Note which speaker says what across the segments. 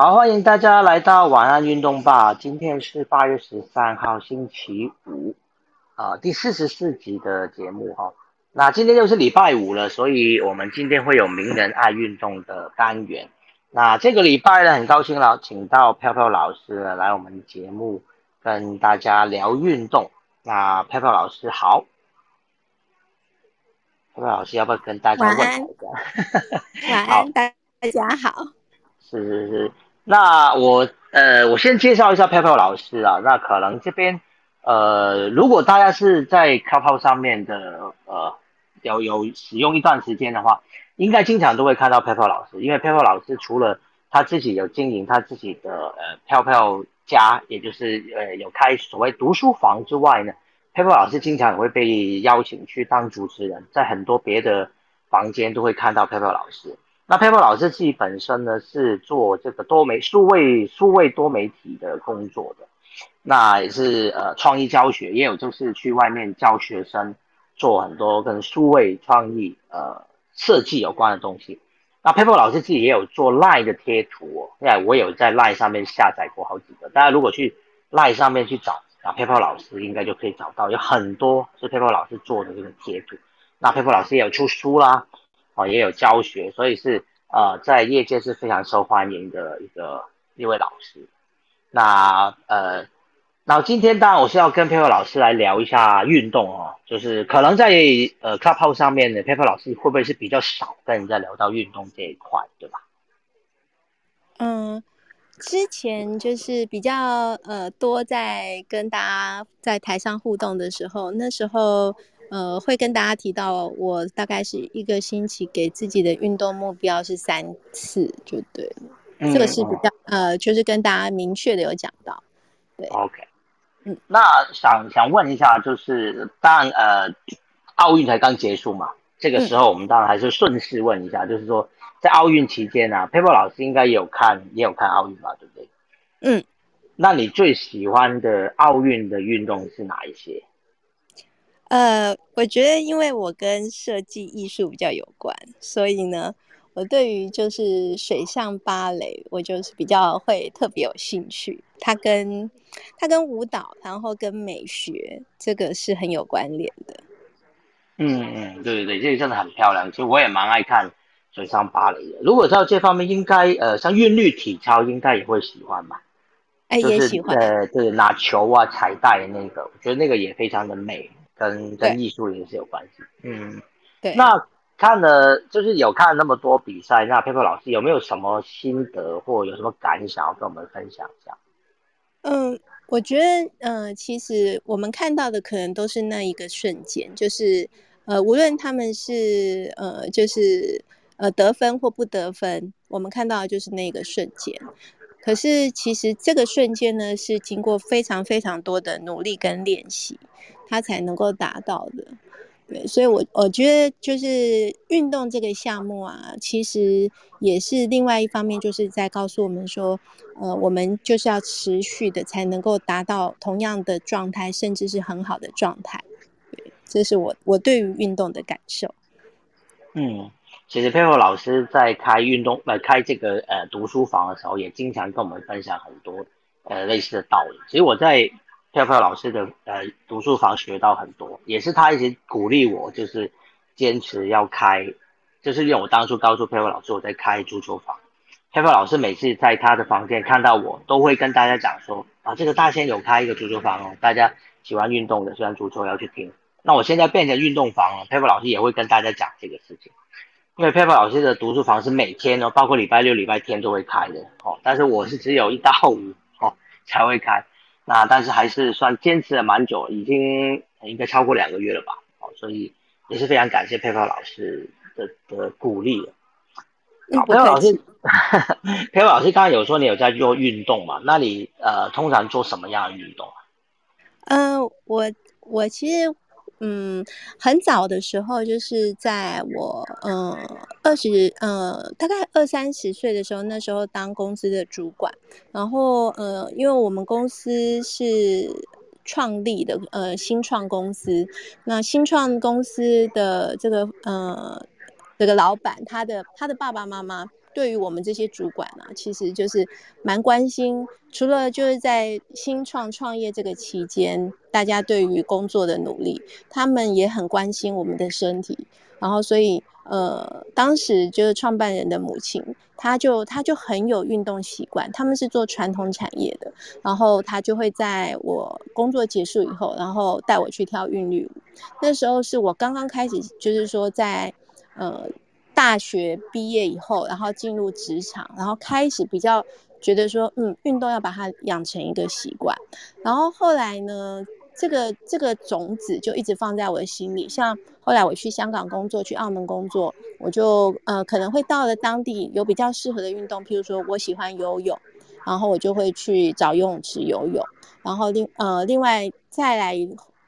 Speaker 1: 好，欢迎大家来到晚安运动吧。今天是八月十三号，星期五，啊、第四十四集的节目哈。那今天又是礼拜五了，所以我们今天会有名人爱运动的单元。那这个礼拜呢，很高兴了，请到飘飘老师呢来我们节目跟大家聊运动。那飘飘老师好，飘飘老师要不要跟大家问
Speaker 2: 晚安
Speaker 1: 候一下？
Speaker 2: 晚
Speaker 1: 好
Speaker 2: 安，大大家好。
Speaker 1: 是是是，那我呃，我先介绍一下飘飘老师啊。那可能这边呃，如果大家是在 Clubhouse 上面的呃，有有使用一段时间的话，应该经常都会看到飘飘老师，因为飘飘老师除了他自己有经营他自己的呃飘飘家，也就是呃有开所谓读书房之外呢，飘飘老师经常也会被邀请去当主持人，在很多别的房间都会看到飘飘老师。那 Pepper 老师自己本身呢是做这个多媒数位数位多媒体的工作的，那也是呃创意教学，也有就是去外面教学生做很多跟数位创意呃设计有关的东西。那 Pepper 老师自己也有做 Line 的贴图哦，因为我有在 Line 上面下载过好几个，大家如果去 Line 上面去找啊 Pepper 老师，应该就可以找到有很多是 Pepper 老师做的这个贴图。那 Pepper 老师也有出书啦，哦，也有教学，所以是呃，在业界是非常受欢迎的一个一位老师。那呃，那今天当然我是要跟 Pepper 老师来聊一下运动哦，就是可能在呃 Clubhouse 上面的 Pepper 老师会不会是比较少跟人家聊到运动这一块，对吧？
Speaker 2: 嗯，之前就是比较呃多在跟大家在台上互动的时候，那时候呃会跟大家提到，我大概是一个星期给自己的运动目标是三次，就对了。
Speaker 1: 嗯
Speaker 2: 这个是比较呃，就是跟大家明确的有讲到。
Speaker 1: 对 OK，
Speaker 2: 嗯，
Speaker 1: 那想想问一下，就是当然呃，奥运才刚结束嘛，这个时候我们当然还是顺势问一下，就是说在奥运期间啊，Paper 老师应该也有看也有看奥运吧，对不对？
Speaker 2: 嗯，
Speaker 1: 那你最喜欢的奥运的运动是哪一些？
Speaker 2: 呃，我觉得因为我跟设计艺术比较有关，所以呢，我对于就是水上芭蕾，我就是比较会特别有兴趣。它跟它跟舞蹈，然后跟美学，这个是很有关联的。
Speaker 1: 嗯嗯，对对对，这个真的很漂亮，其实我也蛮爱看水上芭蕾的。如果到这方面，应该呃，像韵律体操应该也会喜欢吧？
Speaker 2: 哎，
Speaker 1: 就是
Speaker 2: 也喜欢。
Speaker 1: 呃，对，拿球啊、彩带的那个，我觉得那个也非常的美，跟跟
Speaker 2: 对
Speaker 1: 艺术也是有关系。嗯，
Speaker 2: 对，
Speaker 1: 那看了就是有看了那么多比赛，那 Pepper 老师有没有什么心得或有什么感想要跟我们分享一下？
Speaker 2: 嗯，我觉得，呃，其实我们看到的可能都是那一个瞬间，就是，呃，无论他们是，呃，就是，呃，得分或不得分，我们看到的就是那个瞬间。可是，其实这个瞬间呢，是经过非常非常多的努力跟练习，他才能够达到的。对，所以我我觉得就是运动这个项目啊，其实也是另外一方面，就是在告诉我们说，呃，我们就是要持续的才能够达到同样的状态，甚至是很好的状态。对，这是我我对于运动的感受。
Speaker 1: 嗯，其实佩珀老师在开运动呃开这个呃读书房的时候，也经常跟我们分享很多呃类似的道理。其实我在 Pepper 老师的呃读书房学到很多，也是他一直鼓励我，就是坚持要开，就是因为我当初告诉 Pepper 老师我在开足球房，Pepper 老师每次在他的房间看到我，都会跟大家讲说啊，这个大仙有开一个足球房哦，大家喜欢运动的，喜欢足球要去听。那我现在变成运动房了，Pepper 老师也会跟大家讲这个事情。因为 Pepper 老师的读书房是每天哦，包括礼拜六、礼拜天都会开的哦，但是我是只有一到五哦才会开，那但是还是算坚持了蛮久，已经应该超过两个月了吧，哦，所以也是非常感谢 Pepper 老师的的鼓励好
Speaker 2: 不
Speaker 1: ，Pepper 老师
Speaker 2: 客气。
Speaker 1: Pepper 老师刚刚有说你有在做运动嘛？那你呃通常做什么样的运动啊？
Speaker 2: 嗯、我我其实嗯很早的时候，就是在我嗯二十呃大概二三十岁的时候，那时候当公司的主管，然后呃因为我们公司是创立的呃新创公司，那新创公司的这个呃这个老板，他的他的爸爸妈妈对于我们这些主管呢，其实就是蛮关心。除了就是在新创创业这个期间，大家对于工作的努力，他们也很关心我们的身体。然后，所以呃，当时就是创办人的母亲，她就她就很有运动习惯。他们是做传统产业的，然后她就会在我工作结束以后，然后带我去跳韵律舞。那时候是我刚刚开始，就是说在呃。大学毕业以后，然后进入职场，然后开始比较觉得说，嗯，运动要把它养成一个习惯。然后后来呢，这个这个种子就一直放在我的心里。像后来我去香港工作，去澳门工作，我就呃可能会到了当地有比较适合的运动，譬如说我喜欢游泳，然后我就会去找游泳池游泳。然后另呃另外再来。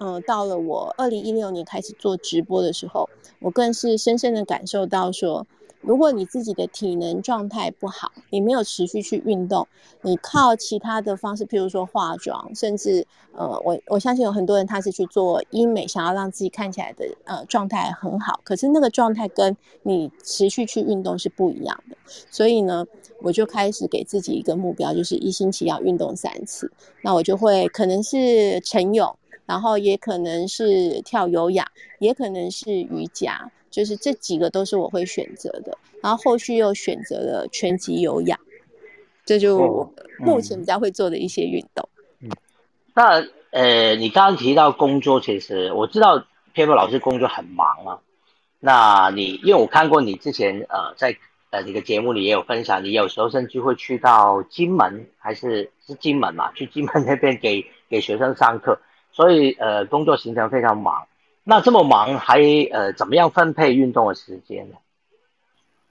Speaker 2: 嗯，到了我二零一六年开始做直播的时候，我更是深深的感受到说，如果你自己的体能状态不好，你没有持续去运动，你靠其他的方式，譬如说化妆，甚至呃，我我相信有很多人他是去做医美，想要让自己看起来的呃状态很好，可是那个状态跟你持续去运动是不一样的。所以呢，我就开始给自己一个目标，就是一星期要运动三次。那我就会可能是晨泳。然后也可能是跳有氧，也可能是瑜伽，就是这几个都是我会选择的。然后后续又选择了拳击有氧，这就我目前比较会做的一些运动。
Speaker 1: 嗯，那呃，你刚刚提到工作，其实我知道 p a p e r 老师工作很忙啊。那你因为我看过你之前呃在呃你的节目里也有分享，你有时候甚至会去到金门，还是是金门嘛？去金门那边给给学生上课。所以，呃，工作行程非常忙。那这么忙，还呃，怎么样分配运动的时间呢？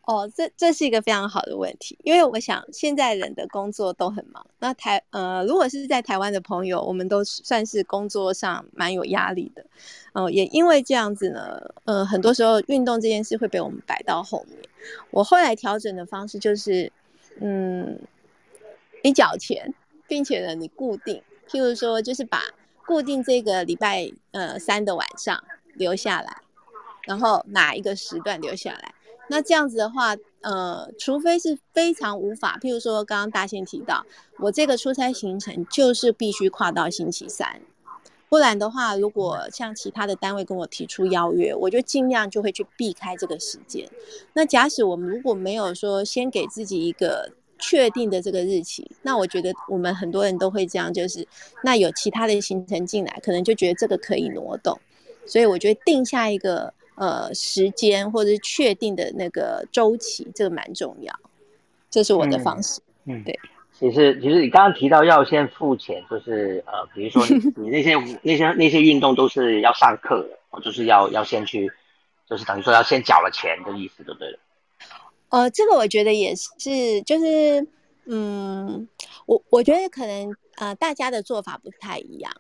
Speaker 2: 哦，这这是一个非常好的问题，因为我想现在人的工作都很忙。那台呃，如果是在台湾的朋友，我们都算是工作上蛮有压力的。嗯，也因为这样子呢，呃，很多时候运动这件事会被我们摆到后面。我后来调整的方式就是，嗯，你缴钱，并且呢，你固定，譬如说，就是把。固定这个礼拜呃三的晚上留下来，然后哪一个时段留下来？那这样子的话，呃，除非是非常无法，譬如说刚刚大仙提到，我这个出差行程就是必须跨到星期三，不然的话，如果像其他的单位跟我提出邀约，我就尽量就会去避开这个时间。那假使我们如果没有说先给自己一个。确定的这个日期，那我觉得我们很多人都会这样，就是那有其他的行程进来，可能就觉得这个可以挪动，所以我觉得定下一个呃时间或者是确定的那个周期，这个蛮重要，这是我的方式。嗯，对。
Speaker 1: 其实其实你刚刚提到要先付钱，就是呃，比如说你 那些那些那些运动都是要上课的，就是要要先去，就是等于说要先缴了钱的意思，对不对？
Speaker 2: 呃，这个我觉得也是，就是，嗯，我我觉得可能呃，大家的做法不太一样，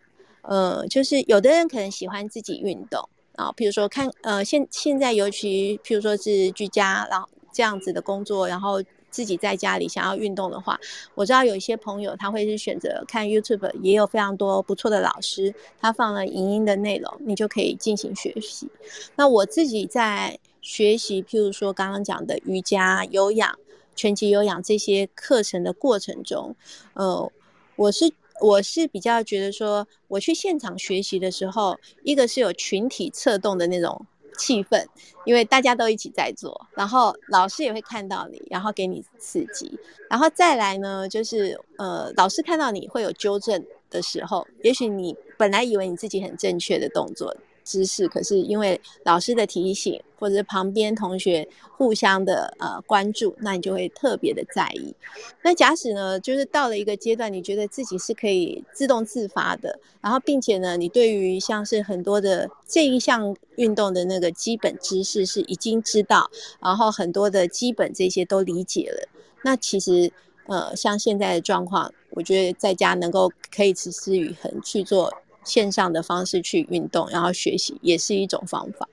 Speaker 2: 呃，就是有的人可能喜欢自己运动啊，比如说看呃，现现在尤其譬如说是居家，然后这样子的工作，然后自己在家里想要运动的话，我知道有一些朋友他会是选择看 YouTube，也有非常多不错的老师，他放了影音的内容，你就可以进行学习。那我自己在。学习，譬如说刚刚讲的瑜伽、有氧、拳击有氧这些课程的过程中，呃，我是我是比较觉得说，我去现场学习的时候，一个是有群体策动的那种气氛，因为大家都一起在做，然后老师也会看到你，然后给你刺激，然后再来呢，就是呃，老师看到你会有纠正的时候，也许你本来以为你自己很正确的动作。知识，可是因为老师的提醒，或者旁边同学互相的呃关注，那你就会特别的在意。那假使呢，就是到了一个阶段，你觉得自己是可以自动自发的，然后并且呢，你对于像是很多的这一项运动的那个基本知识是已经知道，然后很多的基本这些都理解了，那其实呃，像现在的状况，我觉得在家能够可以持之以恒去做。线上的方式去运动，然后学习也是一种方法。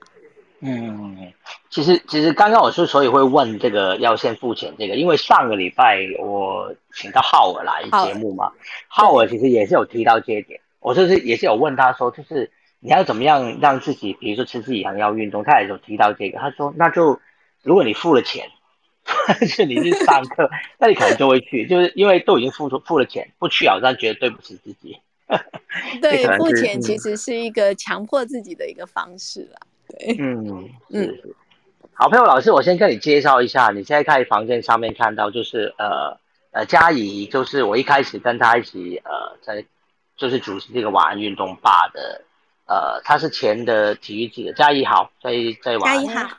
Speaker 1: 嗯，其实其实刚刚我是所以会问这个要先付钱这个，因为上个礼拜我请到浩尔来节目嘛，浩尔其实也是有提到这一点，我就是也是有问他说，就是你要怎么样让自己，比如说持之以恒要运动，他也有提到这个，他说那就如果你付了钱，但是你去上课，那你可能就会去，就是因为都已经付出付了钱，不去好像觉得对不起自己。
Speaker 2: 对，付钱其实是一个强迫自己的一个方式啦。对，
Speaker 1: 嗯嗯。好，朋友老师，我先跟你介绍一下，你现在看房间上面看到就是呃呃嘉怡，就是我一开始跟他一起呃在就是主持这个晚安运动吧的，呃他是前的体育记者嘉怡好，在在晚
Speaker 2: 安。嘉怡好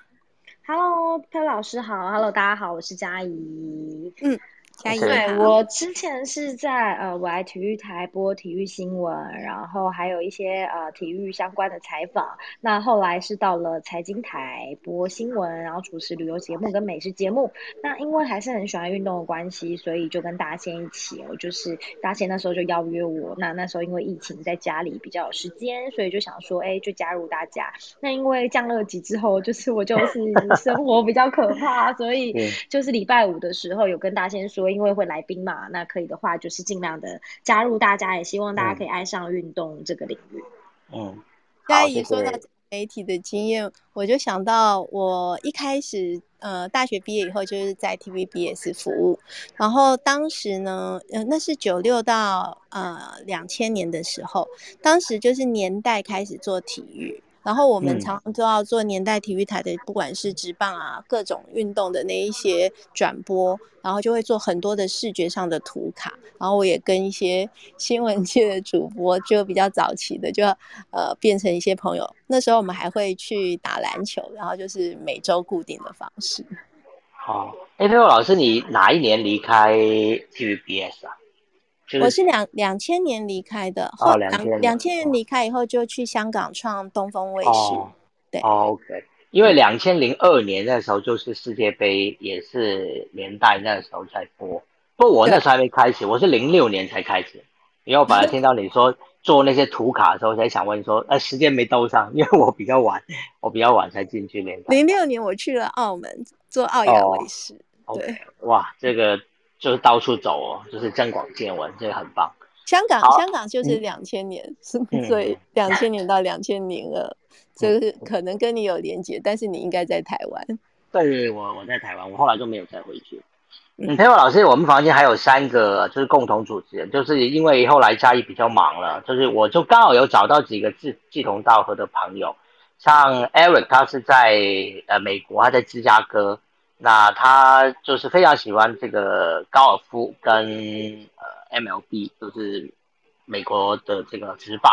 Speaker 3: ，Hello，佩老师好，Hello，大家好，我是嘉怡，
Speaker 2: 嗯。
Speaker 3: 对，我之前是在呃，我来体育台播体育新闻，然后还有一些呃体育相关的采访。那后来是到了财经台播新闻，然后主持旅游节目跟美食节目。那因为还是很喜欢运动的关系，所以就跟大仙一起，我就是大仙那时候就邀约我。那那时候因为疫情在家里比较有时间，所以就想说，哎，就加入大家。那因为降了级之后，就是我就是生活比较可怕，所以就是礼拜五的时候有跟大仙说。因为会来宾嘛，那可以的话就是尽量的加入大家，也希望大家可以爱上运动这个领域。
Speaker 1: 嗯，
Speaker 2: 嘉怡说到媒体的经验，我就想到我一开始呃大学毕业以后就是在 TVBS 服务，然后当时呢，呃那是九六到呃两千年的时候，当时就是年代开始做体育。然后我们常常都要做年代体育台的，不管是直棒啊，各种运动的那一些转播，然后就会做很多的视觉上的图卡。然后我也跟一些新闻界的主播，就比较早期的，就呃变成一些朋友。那时候我们还会去打篮球，然后就是每周固定的方式。
Speaker 1: 好，哎，佩洛老师，你哪一年离开 TVBS 啊？
Speaker 2: 我是两两千年离开的，
Speaker 1: 后两
Speaker 2: 两千年离开以后就去香港创东风卫视，对
Speaker 1: ，OK，因为两千零二年那时候就是世界杯，也是年代那时候在播，不我那时候还没开始，我是零六年才开始，因为我本来听到你说 做那些图卡的时候，才想问说，哎，时间没兜上，因为我比较晚，我比较晚才进去联赛。
Speaker 2: 零六年我去了澳门做澳亚卫视，对，
Speaker 1: 哇，这个。就是到处走哦，就是增广见闻，这个很棒。
Speaker 2: 香港，香港就是两千年，所以两千年到两千零二，就是可能跟你有连接，但是你应该在台湾。
Speaker 1: 对，我我在台湾，我后来就没有再回去。嗯，裴伟老师，我们房间还有三个，就是共同主持人，就是因为后来嘉义比较忙了，就是我就刚好有找到几个志志同道合的朋友，像 Eric，他是在呃美国，他在芝加哥。那他就是非常喜欢这个高尔夫跟呃 MLB，就是美国的这个职棒。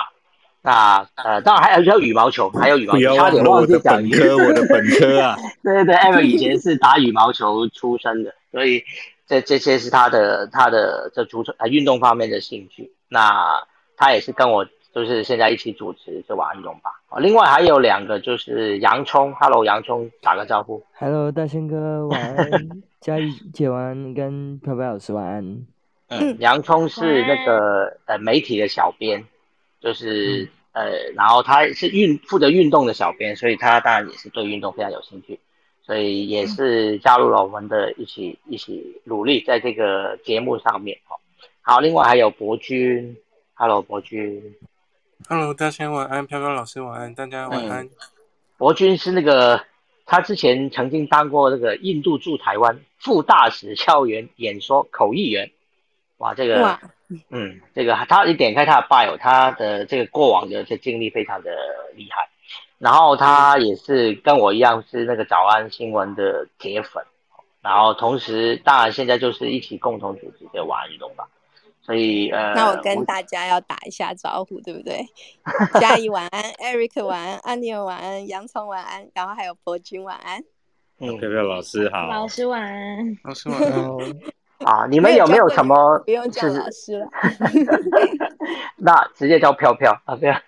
Speaker 1: 那呃，当然还有还有羽毛球，还有羽毛球。
Speaker 4: 差点忘记讲科，我的本科啊。
Speaker 1: 对对对，Ever 以前是打羽毛球出身的，所以这这些是他的他的这足球啊运动方面的兴趣。那他也是跟我。就是现在一起主持这晚安动吧。啊，另外还有两个就是洋葱，Hello 洋葱，打个招呼。
Speaker 5: Hello 大仙哥晚安，嘉怡姐晚安，跟飘飘老师晚安。
Speaker 1: 嗯，洋葱是那个呃媒体的小编，就是呃，然后他是运负责运动的小编，所以他当然也是对运动非常有兴趣，所以也是加入了我们的一起一起努力在这个节目上面。好，好，另外还有博君，Hello 博君。
Speaker 4: Hello，大家晚安，飘飘老师晚安，大家晚安。
Speaker 1: 博君是那个，他之前曾经当过那个印度驻台湾副大使校园演说口译员。哇，这个，嗯，这个他一点开他的 bio，他的这个过往的这经历非常的厉害。然后他也是跟我一样是那个早安新闻的铁粉。然后同时，当然现在就是一起共同组织这个晚安运动吧。所以呃，
Speaker 2: 那我跟大家要打一下招呼，对不对？嘉怡晚安，Eric 晚安，安妮晚安，洋葱晚安，然后还有博君晚安。
Speaker 4: 嗯，飘飘老师好，
Speaker 3: 老师晚安，
Speaker 4: 老师晚安。
Speaker 1: 啊，你们有没有什么？
Speaker 2: 不用叫老师了。
Speaker 1: 那直接叫飘飘啊，
Speaker 2: 这样。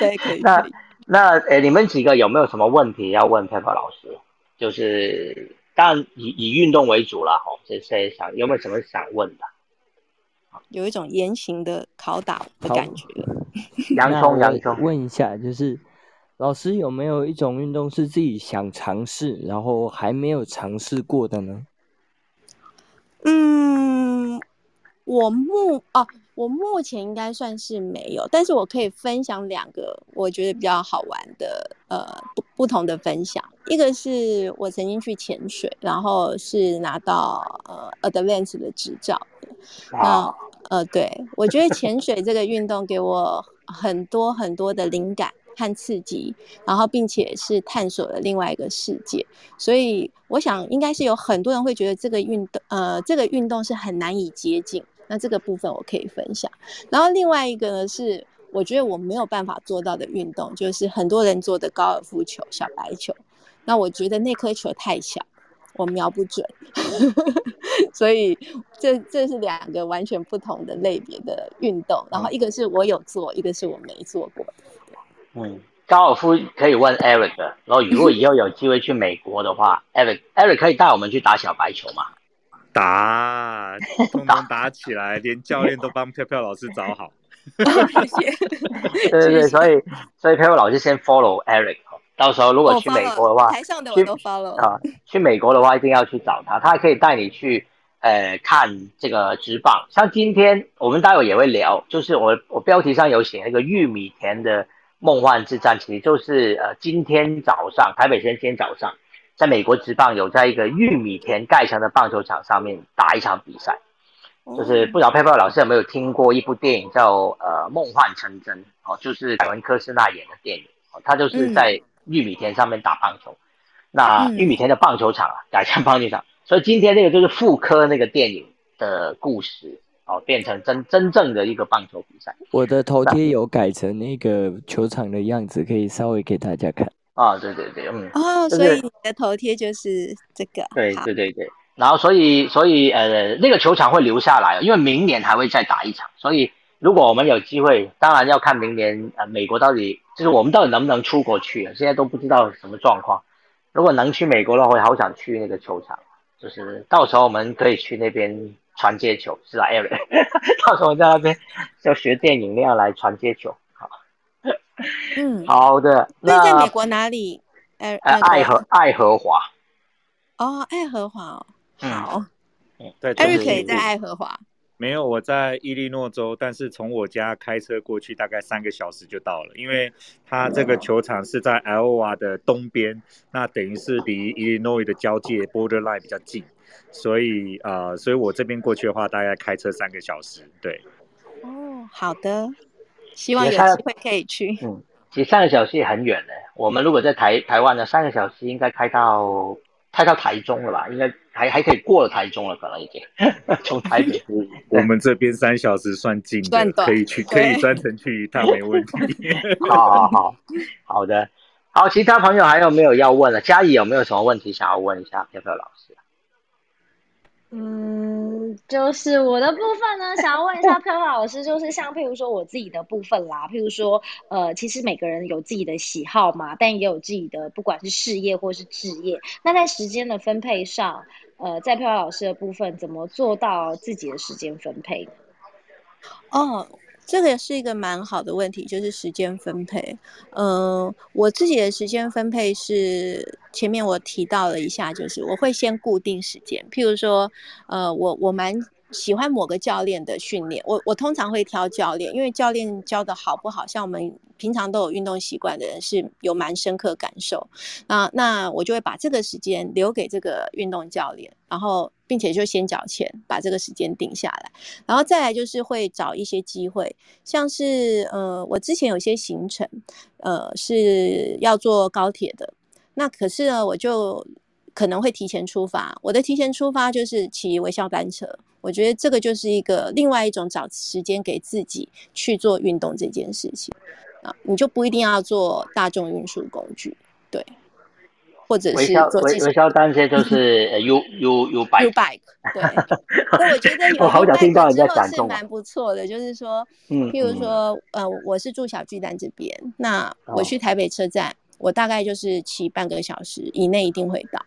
Speaker 2: 对，可以。
Speaker 1: 那那诶，你们几个有没有什么问题要问飘飘老师？就是当然以以运动为主了哈，这些想有没有什么想问的？
Speaker 2: 有一种严刑的拷打的感觉。
Speaker 1: 洋葱，洋葱，
Speaker 5: 问一下，就是老师有没有一种运动是自己想尝试，然后还没有尝试过的呢？
Speaker 2: 嗯，我目哦，我目前应该算是没有，但是我可以分享两个我觉得比较好玩的，呃，不不同的分享。一个是我曾经去潜水，然后是拿到呃 Advance 的执照。那呃，对我觉得潜水这个运动给我很多很多的灵感和刺激，然后并且是探索了另外一个世界。所以我想应该是有很多人会觉得这个运动呃这个运动是很难以接近。那这个部分我可以分享。然后另外一个呢是。我觉得我没有办法做到的运动，就是很多人做的高尔夫球、小白球。那我觉得那颗球太小，我瞄不准。所以这这是两个完全不同的类别的运动。然后一个是我有做，一个是我没做过。
Speaker 1: 嗯，高尔夫可以问 Eric。然后如果以后有机会去美国的话，Eric，Eric 可以带我们去打小白球吗？
Speaker 6: 打，通通打起来，连教练都帮飘飘老师找好。
Speaker 2: 谢谢。
Speaker 1: 对对对，所以所以飘飘老师先 follow Eric，到时候如果去美国的话，
Speaker 2: 台上的我都 follow
Speaker 1: 啊。去美国的话，一定要去找他，他还可以带你去呃看这个直棒。像今天我们待会也会聊，就是我我标题上有写那个玉米田的梦幻之战，其实就是呃今天早上台北今天早上在美国直棒有在一个玉米田盖成的棒球场上面打一场比赛。就是不知道佩佩老师有没有听过一部电影叫呃《梦幻成真》哦，就是凯文科斯纳演的电影哦，他就是在玉米田上面打棒球，那玉米田的棒球场啊改成棒球场，所以今天这个就是复刻那个电影的故事哦，变成真真正的一个棒球比赛。
Speaker 5: 我的头贴有改成那个球场的样子，可以稍微给大家看
Speaker 1: 啊，对对对，嗯，
Speaker 2: 哦，所以你的头贴就是这个，
Speaker 1: 对对对对。然后，所以，所以，呃，那个球场会留下来，因为明年还会再打一场。所以，如果我们有机会，当然要看明年，呃，美国到底就是我们到底能不能出国去，现在都不知道什么状况。如果能去美国的话，会好想去那个球场，就是到时候我们可以去那边传接球，是吧，Aaron？到时候在那边要学电影那样来传接球，好。
Speaker 2: 嗯，
Speaker 1: 好的。
Speaker 2: 那在美国哪里？
Speaker 1: 呃，爱荷爱荷华。
Speaker 2: 哦，爱荷华哦。好，
Speaker 6: 对，
Speaker 2: 艾瑞可以在爱荷华。
Speaker 6: 没有，我在伊利诺州，但是从我家开车过去大概三个小时就到了，因为它这个球场是在 l 瓦的东边，那等于是离伊利诺伊的交界 borderline 比较近，所以呃，所以我这边过去的话，大概开车三个小时。对。
Speaker 2: 哦，好的，希望有机会可以去。
Speaker 1: 嗯，其实三个小时也很远呢，我们如果在台台湾的三个小时应该开到。开到台中了吧？应该还还可以过了台中了，可能已经 从台北。
Speaker 6: 我们这边三小时算近的，可以去，可以专程去一趟，没问题。
Speaker 1: 好好好，好的，好，其他朋友还有没有要问的？嘉怡有没有什么问题想要问一下飘飘老师？
Speaker 3: 嗯，就是我的部分呢，想要问一下 飘飘老师，就是像譬如说我自己的部分啦，譬如说，呃，其实每个人有自己的喜好嘛，但也有自己的不管是事业或是置业，那在时间的分配上，呃，在漂亮老师的部分，怎么做到自己的时间分配？
Speaker 2: 哦。这个也是一个蛮好的问题，就是时间分配。嗯，我自己的时间分配是前面我提到了一下，就是我会先固定时间，譬如说，呃，我我蛮。喜欢某个教练的训练，我我通常会挑教练，因为教练教的好不好，像我们平常都有运动习惯的人是有蛮深刻感受啊。那我就会把这个时间留给这个运动教练，然后并且就先缴钱把这个时间定下来，然后再来就是会找一些机会，像是呃我之前有些行程呃是要坐高铁的，那可是呢我就可能会提前出发，我的提前出发就是骑微笑单车。我觉得这个就是一个另外一种找时间给自己去做运动这件事情啊，你就不一定要做大众运输工具，对，或者是做
Speaker 1: 微微笑单车就是 U U U bike，U
Speaker 2: bike，对。那我觉得有 U bike 之后是蛮不错的，就是说，嗯，譬如说，呃，我是住小巨蛋这边，那我去台北车站，我大概就是骑半个小时以内一定会到。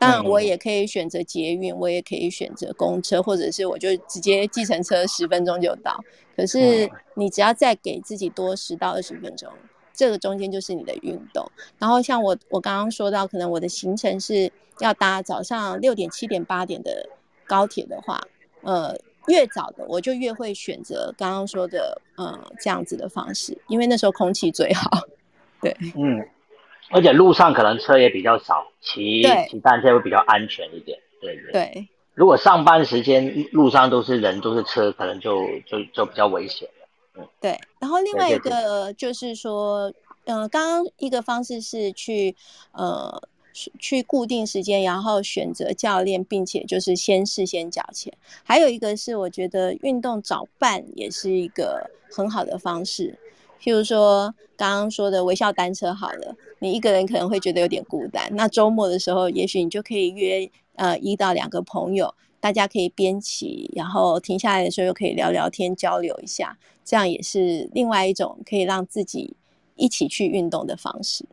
Speaker 2: 当然，我也可以选择捷运，我也可以选择公车，或者是我就直接计程车，十分钟就到。可是你只要再给自己多十到二十分钟，这个中间就是你的运动。然后像我，我刚刚说到，可能我的行程是要搭早上六点、七点、八点的高铁的话，呃，越早的我就越会选择刚刚说的，呃，这样子的方式，因为那时候空气最好。对，
Speaker 1: 嗯。而且路上可能车也比较少，骑骑单车会比较安全一点。对对。
Speaker 2: 对，
Speaker 1: 如果上班时间路上都是人都是车，可能就就就比较危险了。
Speaker 2: 嗯对，然后另外一个就是说，呃，刚刚一个方式是去呃去去固定时间，然后选择教练，并且就是先事先缴钱。还有一个是我觉得运动早办也是一个很好的方式。譬如说刚刚说的微笑单车好了，你一个人可能会觉得有点孤单，那周末的时候，也许你就可以约呃一到两个朋友，大家可以边骑，然后停下来的时候又可以聊聊天、交流一下，这样也是另外一种可以让自己一起去运动的方式。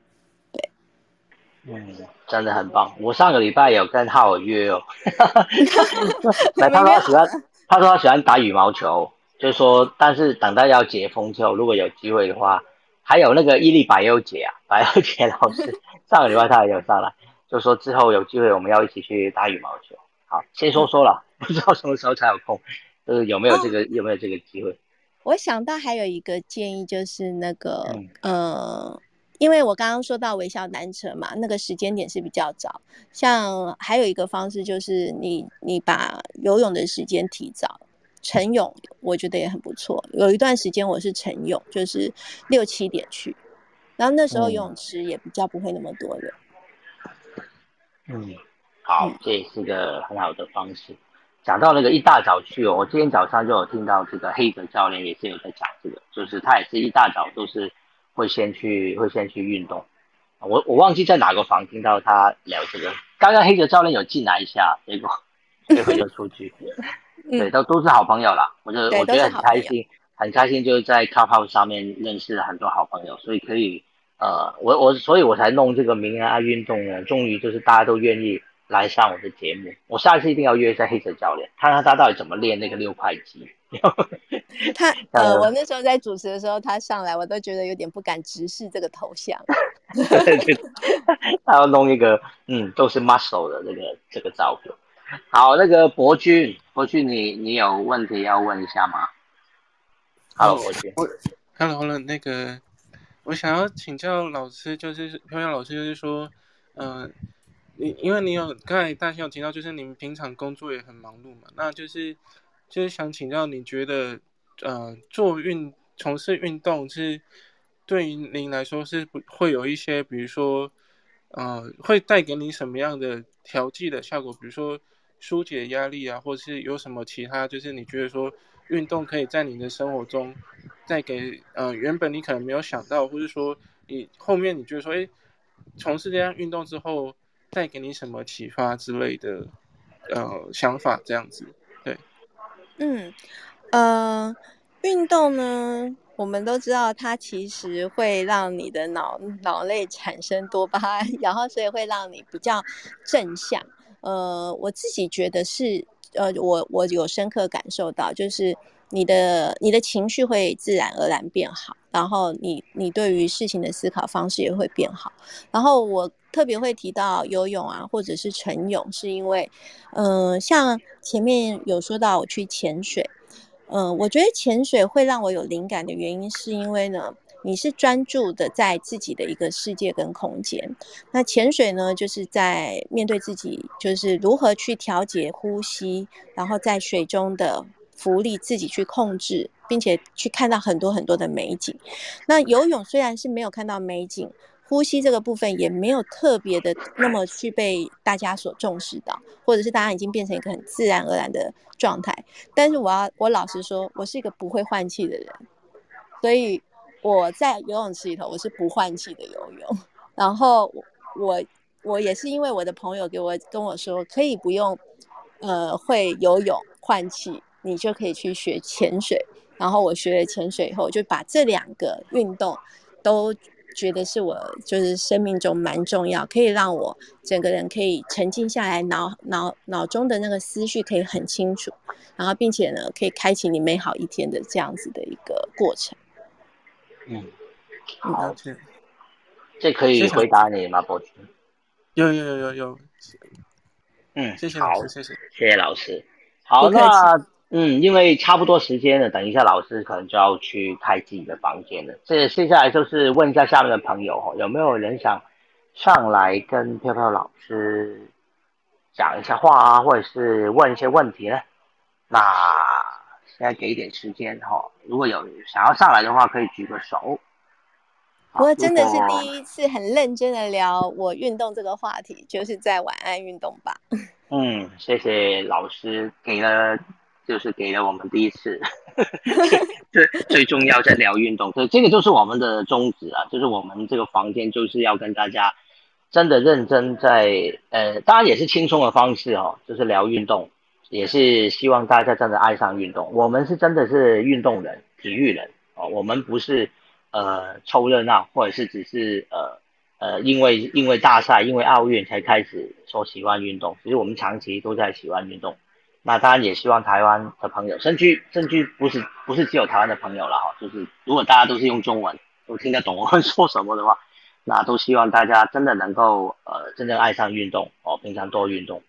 Speaker 1: 嗯，真的很棒。我上个礼拜有跟浩尔约哦，来，他说他喜欢，他说他喜欢打羽毛球，就是说，但是等到要解封之后，如果有机会的话，还有那个伊利百优姐啊，百优姐老师，上个礼拜他也有上来，就说之后有机会我们要一起去打羽毛球。好，先说说了，不知道什么时候才有空，就是有没有这个、有没有这个机会？
Speaker 2: 我想到还有一个建议，就是那个
Speaker 1: 嗯
Speaker 2: 呃，因为我刚刚说到微笑单车嘛，那个时间点是比较早。像还有一个方式就是你你把游泳的时间提早，晨泳我觉得也很不错。有一段时间我是晨泳，就是六七点去，然后那时候
Speaker 1: 嗯
Speaker 2: 游泳池也比较不会那么多人。
Speaker 1: 嗯，好，这也是个很好的方式。讲到那个一大早去哦，我今天早上就有听到这个黑泽教练也是有在讲这个，就是他也是一大早都是会先去会先去运动。我我忘记在哪个房听到他聊这个，刚刚黑泽教练有进来一下，结果这回就出去。对，都都是好朋友啦，我就我觉得很开心，很开心，就是在 Clubhouse 上面认识了很多好朋友，所以可以呃，我我所以我才弄这个名人爱运动呢，终于就是大家都愿意来上我的节目，我下一次一定要约一下黑泽教练，看看他到底怎么练那个六块肌。
Speaker 2: 他 呃，
Speaker 1: 呃
Speaker 2: 我那时候在主持的时候，他上来我都觉得有点不敢直视这个头像。
Speaker 1: 他要弄一个嗯都是 muscle 的这个这个照片。好，那个博君，博君你你有问题要问一下吗？好，博君。
Speaker 4: 我 Hello Hello，那个我想要请教老师，就是漂亮老师，就是说，嗯、你因为你有刚才大家有提到，就是你们平常工作也很忙碌嘛，那就是就是想请教，你觉得呃做运从事运动是对于您来说是不会有一些，比如说呃会带给你什么样的调剂的效果？比如说疏解压力啊，或是有什么其他，就是你觉得说运动可以在你的生活中带给呃原本你可能没有想到，或是说你后面你觉得说，哎，从事这样运动之后带给你什么启发之类的呃想法这样子？对，
Speaker 2: 嗯，呃，运动呢，我们都知道它其实会让你的脑脑内产生多巴胺，然后所以会让你比较正向。呃，我自己觉得是，呃，我我有深刻感受到，就是你的你的情绪会自然而然变好，然后你你对于事情的思考方式也会变好。然后我特别会提到游泳啊，或者是晨泳，是因为，嗯、像前面有说到我去潜水，嗯、我觉得潜水会让我有灵感的原因，是因为呢，你是专注的在自己的一个世界跟空间。那潜水呢，就是在面对自己，就是如何去调节呼吸，然后在水中的浮力自己去控制，并且去看到很多很多的美景。那游泳虽然是没有看到美景，呼吸这个部分也没有特别的那么去被大家所重视到，或者是大家已经变成一个很自然而然的状态。但是我要我老实说，我是一个不会换气的人，所以我在游泳池里头我是不换气的游泳。然后我我也是因为我的朋友给我跟我说，可以不用呃会游泳换气，你就可以去学潜水。然后我学了潜水以后，就把这两个运动都觉得是我就是生命中蛮重要，可以让我整个人可以沉静下来，脑脑脑中的那个思绪可以很清楚，然后并且呢可以开启你美好一天的这样子的一个过程。
Speaker 1: 嗯，
Speaker 2: 嗯
Speaker 1: 好，
Speaker 4: 是
Speaker 1: 这可以回答你吗，博君？
Speaker 4: 有有有有有，
Speaker 1: 嗯，
Speaker 4: 谢谢
Speaker 1: 好
Speaker 4: 老，师，谢谢。
Speaker 1: 谢谢老师。好，那嗯，因为差不多时间了，等一下老师可能就要去开自己的房间了。这接下来就是问一下下面的朋友哈，有没有人想上来跟飘飘老师讲一下话啊，或者是问一些问题呢？那现在给一点时间哈，如果有想要上来的话，可以举个手。
Speaker 2: 不过真的是第一次很认真的聊我运动这个话题，就是在晚安运动吧。
Speaker 1: 嗯，谢谢老师给了，就是给了我们第一次。最最重要在聊运动，所以这个就是我们的宗旨啊，就是我们这个房间就是要跟大家真的认真在呃，当然也是轻松的方式哦，就是聊运动，也是希望大家真的爱上运动。我们是真的是运动人、体育人哦，我们不是呃凑热闹，或者是只是呃呃因为因为大赛、因为奥运才开始说喜欢运动，其实我们长期都在喜欢运动。那当然也希望台湾的朋友，甚至甚至不是不是只有台湾的朋友了哈，就是如果大家都是用中文，都听得懂我们说什么的话，那都希望大家真的能够呃真正爱上运动哦，平常多运动。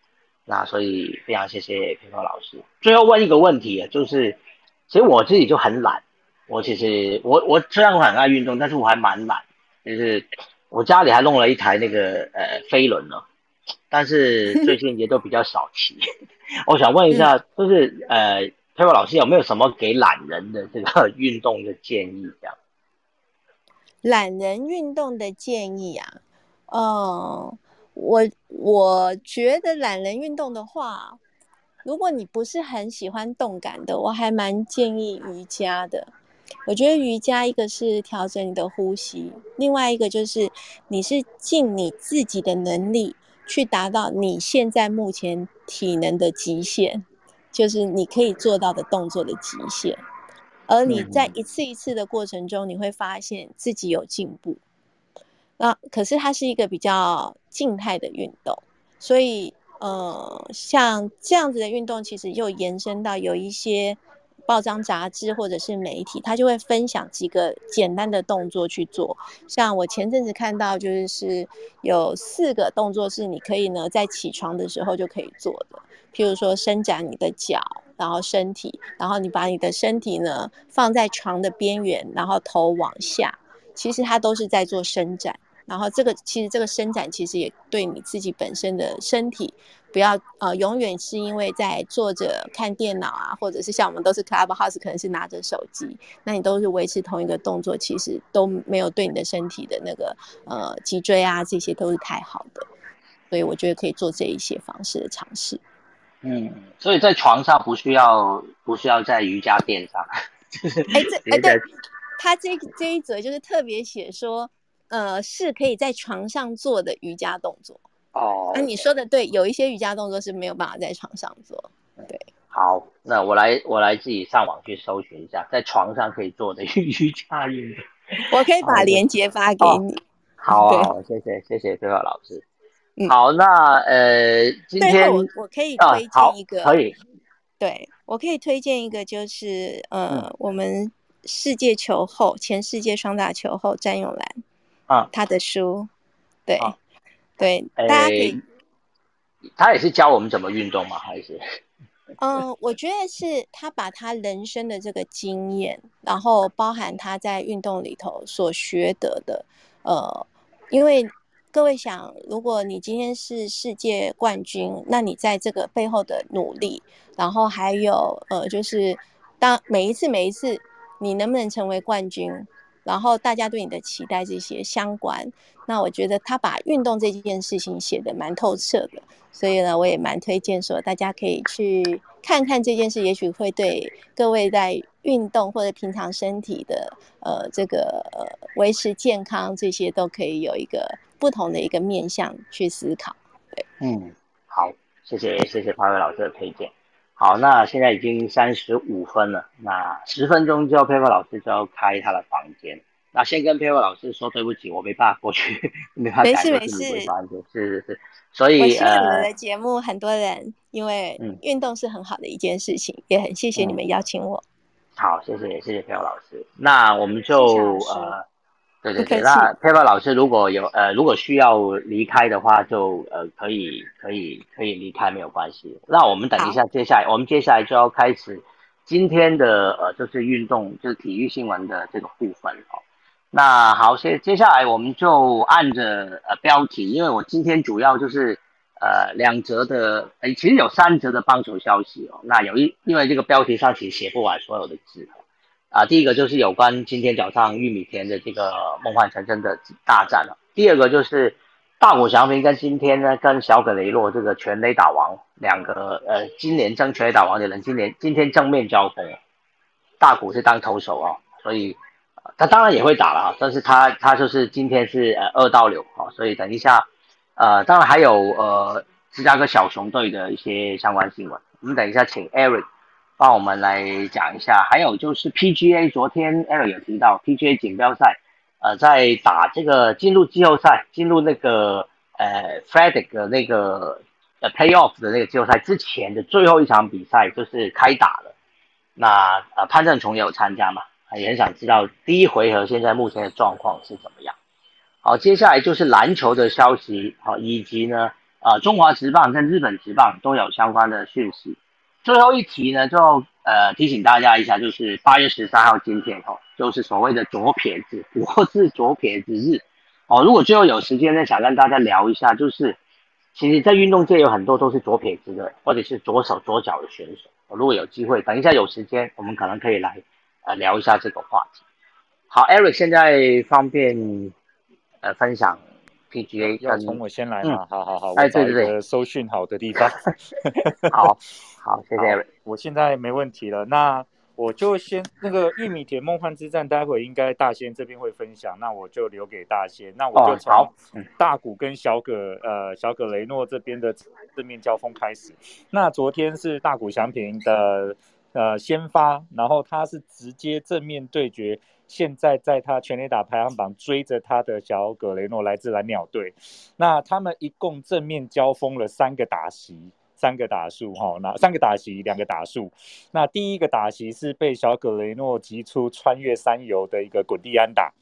Speaker 1: 那所以非常谢谢平峰老师。最后问一个问题，就是其实我自己就很懒，我其实我我虽然我很爱运动，但是我还蛮懒，就是我家里还弄了一台那个呃飞轮呢。但是最近也都比较少骑，我想问一下，就是呃，佩佩老师有没有什么给懒人的这个 运动的建议？这样，
Speaker 2: 懒人运动的建议啊，嗯，我我觉得懒人运动的话，如果你不是很喜欢动感的，我还蛮建议瑜伽的。我觉得瑜伽一个是调整你的呼吸，另外一个就是你是尽你自己的能力。去达到你现在目前体能的极限，就是你可以做到的动作的极限。而你在一次一次的过程中，你会发现自己有进步。那可是它是一个比较静态的运动，所以呃，像这样子的运动，其实又延伸到有一些。报章杂志或者是媒体，他就会分享几个简单的动作去做。像我前阵子看到，就是有四个动作是你可以呢在起床的时候就可以做的。譬如说伸展你的脚，然后身体，然后你把你的身体呢放在床的边缘，然后头往下，其实它都是在做伸展。然后这个其实这个伸展其实也对你自己本身的身体。不要呃，永远是因为在坐着看电脑啊，或者是像我们都是 Clubhouse，可能是拿着手机，那你都是维持同一个动作，其实都没有对你的身体的那个呃脊椎啊，这些都是太好的。所以我觉得可以做这一些方式的尝试。
Speaker 1: 嗯，所以在床上不需要不需要在瑜伽垫上，
Speaker 2: 哎这哎对，他这这一则就是特别写说，呃，是可以在床上做的瑜伽动作。
Speaker 1: 哦，
Speaker 2: 那你说的对，有一些瑜伽动作是没有办法在床上做。对，
Speaker 1: 好，那我来我来自己上网去搜寻一下，在床上可以做的 瑜伽运动。
Speaker 2: 我可以把链接发给你。
Speaker 1: 好，好，谢谢谢谢飞鹤老师。好，那呃，今天
Speaker 2: 我我可以推荐一个，
Speaker 1: 可以，
Speaker 2: 对我可以推荐一个，就是呃，我们世界球后前世界双打球后詹永兰啊，他的书，对。对，大家可以。
Speaker 1: 他也是教我们怎么运动吗？还是？
Speaker 2: 嗯，我觉得是他把他人生的这个经验，然后包含他在运动里头所学得的。呃，因为各位想，如果你今天是世界冠军，那你在这个背后的努力，然后还有呃，就是当每一次每一次你能不能成为冠军？然后大家对你的期待这些相关，那我觉得他把运动这件事情写的蛮透彻的，所以呢，我也蛮推荐说大家可以去看看这件事，也许会对各位在运动或者平常身体的呃这个呃维持健康这些都可以有一个不同的一个面向去思考。对，
Speaker 1: 嗯，好，谢谢谢谢潘伟老师的推荐。好，那现在已经三十五分了，那十分钟之后，Paper 老师就要开他的房间。那先跟 Paper 老师说对不起，我没办法过去，没办法
Speaker 2: 没事没
Speaker 1: 事，是是是。所以，
Speaker 2: 我希望你们的节目很多人，因为运动是很好的一件事情，也很谢谢你们邀请我。
Speaker 1: 好，谢谢谢谢 Paper 老师。那我们就呃。对对对，那 Paper 老师如果有呃如果需要离开的话，就呃可以可以可以离开没有关系。那我们等一下，接下来我们接下来就要开始今天的呃就是运动就是体育新闻的这个部分哦。那好，接接下来我们就按着呃标题，因为我今天主要就是呃两则的，哎，其实有三则的帮手消息哦。那有一，因为这个标题上其实写不完所有的字啊。第一个就是有关今天早上玉米田的这个梦幻成真的大战了。第二个就是大谷翔平跟今天呢跟小葛雷诺这个全垒打王两个呃今年争全垒打王的人，今年今天正面交锋，大谷是当投手哦，所以。他当然也会打了啊，但是他他就是今天是呃二到六啊，所以等一下，呃，当然还有呃芝加哥小熊队的一些相关新闻，我们等一下请 Eric 帮我们来讲一下。还有就是 PGA，昨天 Eric 有提到 PGA 锦标赛，呃，在打这个进入季后赛、进入那个呃 FedEx 的那个呃 Playoff 的那个季后赛之前的最后一场比赛就是开打了，那呃潘正崇也有参加嘛？也很想知道第一回合现在目前的状况是怎么样。好，接下来就是篮球的消息，好，以及呢，呃，中华职棒跟日本职棒都有相关的讯息。最后一题呢，就呃提醒大家一下，就是八月十三号今天哦，就是所谓的左撇子我是左撇子日哦。如果最后有时间呢，想跟大家聊一下，就是其实，在运动界有很多都是左撇子的，或者是左手左脚的选手。如果有机会，等一下有时间，我们可能可以来。呃，聊一下这个话题。好，Eric，现在方便呃分享 PGA？
Speaker 6: 要从我先来嘛？好好好，我
Speaker 1: 找一
Speaker 6: 个收讯好的地方。
Speaker 1: 好好，谢谢。
Speaker 6: 我现在没问题了，那我就先那个玉米田梦幻之战，待会应该大仙这边会分享，那我就留给大仙。那我就从大谷跟小葛呃小葛雷诺这边的正面交锋开始。那昨天是大谷祥平的。呃，先发，然后他是直接正面对决，现在在他全垒打排行榜追着他的小葛雷诺来自蓝鸟队，那他们一共正面交锋了三个打席。三个打数哈，那三个打席，两个打数。那第一个打席是被小葛雷诺击出穿越三游的一个滚地安打。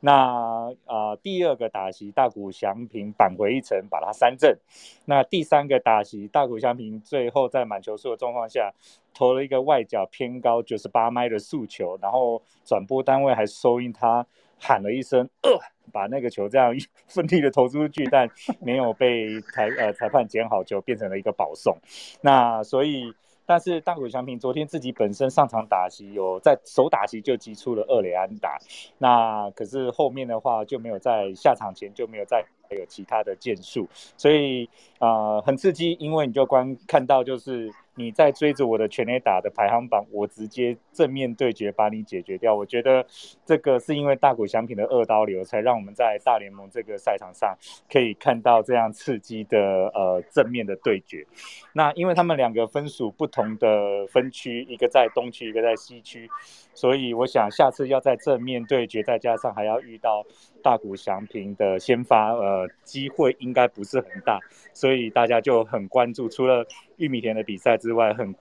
Speaker 6: 那啊，第二个打席大谷翔平扳回一城，把他三振。那第三个打席大谷翔平最后在满球数的状况下投了一个外角偏高九十八迈的速球，然后转播单位还收音他。喊了一声“呃”，把那个球这样奋力的投出去，但没有被裁呃裁判捡好球，变成了一个保送。那所以，但是大谷翔平昨天自己本身上场打席，有在首打席就击出了二垒安打。那可是后面的话就没有在下场前就没有再有其他的建树，所以啊很刺激，因为你就光看到就是。你在追着我的全垒打的排行榜，我直接正面对决把你解决掉。我觉得这个是因为大谷翔平的二刀流，才让我们在大联盟这个赛场上可以看到这样刺激的呃正面的对决。那因为他们两个分属不同的分区，一个在东区，一个在西区，所以我想下次要在正面对决，再加上还要遇到大谷翔平的先发，呃，机会应该不是很大，所以大家就很关注。除了玉米田的比赛之外，很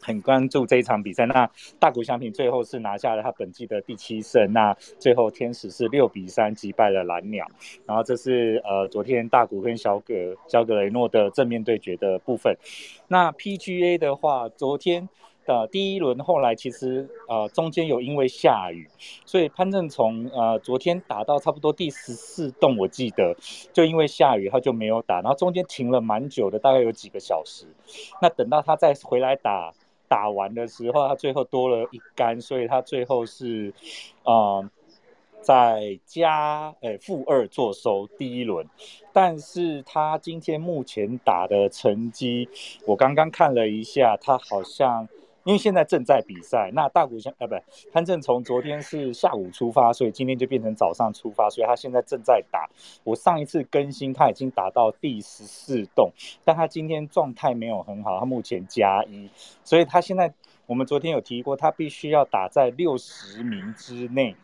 Speaker 6: 很关注这一场比赛。那大谷翔平最后是拿下了他本季的第七胜。那最后天使是六比三击败了蓝鸟。然后这是呃昨天大谷跟小葛小葛雷诺的正面对决的部分。那 PGA 的话，昨天。的第一轮后来其实呃中间有因为下雨，所以潘正从呃昨天打到差不多第十四洞，我记得就因为下雨他就没有打，然后中间停了蛮久的，大概有几个小时。那等到他再回来打打完的时候，他最后多了一杆，所以他最后是呃在加诶负二做收第一轮。但是他今天目前打的成绩，我刚刚看了一下，他好像。因为现在正在比赛，那大谷翔呃不，潘正从昨天是下午出发，所以今天就变成早上出发，所以他现在正在打。我上一次更新他已经打到第十四洞，但他今天状态没有很好，他目前加一，所以他现在我们昨天有提过，他必须要打在六十名之内。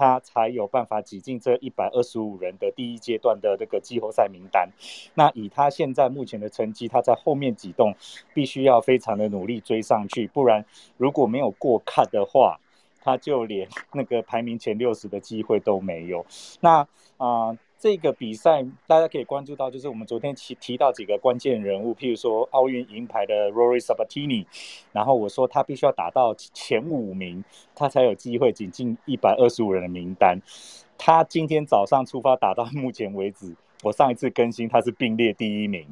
Speaker 6: 他才有办法挤进这一百二十五人的第一阶段的这个季后赛名单。那以他现在目前的成绩，他在后面几栋必须要非常的努力追上去，不然如果没有过看的话，他就连那个排名前六十的机会都没有。那啊。这个比赛大家可以关注到，就是我们昨天提提到几个关键人物，譬如说奥运银牌的 Rory Sabatini，然后我说他必须要打到前五名，他才有机会挤进一百二十五人的名单。他今天早上出发打到目前为止，我上一次更新他是并列第一名。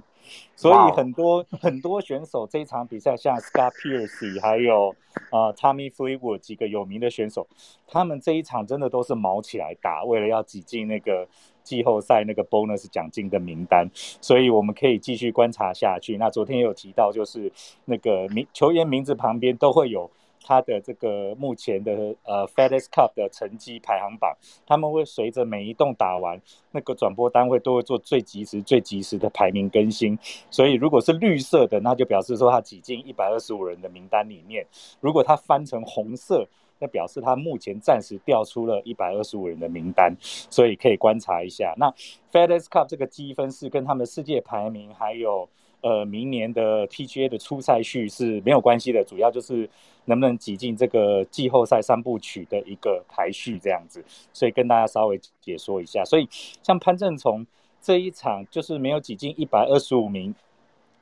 Speaker 6: 所以很多很多选手这一场比赛，像 Scott Piercy 还有呃 Tommy Fleetwood 几个有名的选手，他们这一场真的都是毛起来打，为了要挤进那个季后赛那个 bonus 奖金的名单，所以我们可以继续观察下去。那昨天有提到，就是那个名球员名字旁边都会有。他的这个目前的呃 FedEx Cup 的成绩排行榜，他们会随着每一栋打完，那个转播单位都会做最及时、最及时的排名更新。所以如果是绿色的，那就表示说他挤进一百二十五人的名单里面；如果他翻成红色，那表示他目前暂时掉出了一百二十五人的名单。所以可以观察一下，那 FedEx Cup 这个积分是跟他们世界排名还有。呃，明年的 PGA 的初赛序是没有关系的，主要就是能不能挤进这个季后赛三部曲的一个排序这样子，所以跟大家稍微解说一下。所以像潘正从这一场就是没有挤进一百二十五名。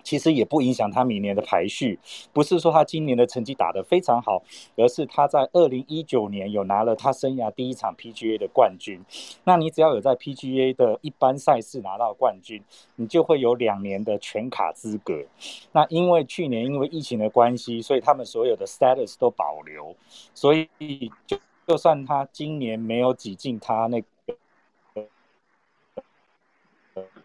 Speaker 6: 其实也不影响他明年的排序，不是说他今年的成绩打得非常好，而是他在二零一九年有拿了他生涯第一场 PGA 的冠军。那你只要有在 PGA 的一般赛事拿到冠军，你就会有两年的全卡资格。那因为去年因为疫情的关系，所以他们所有的 status 都保留，所以就就算他今年没有挤进他那。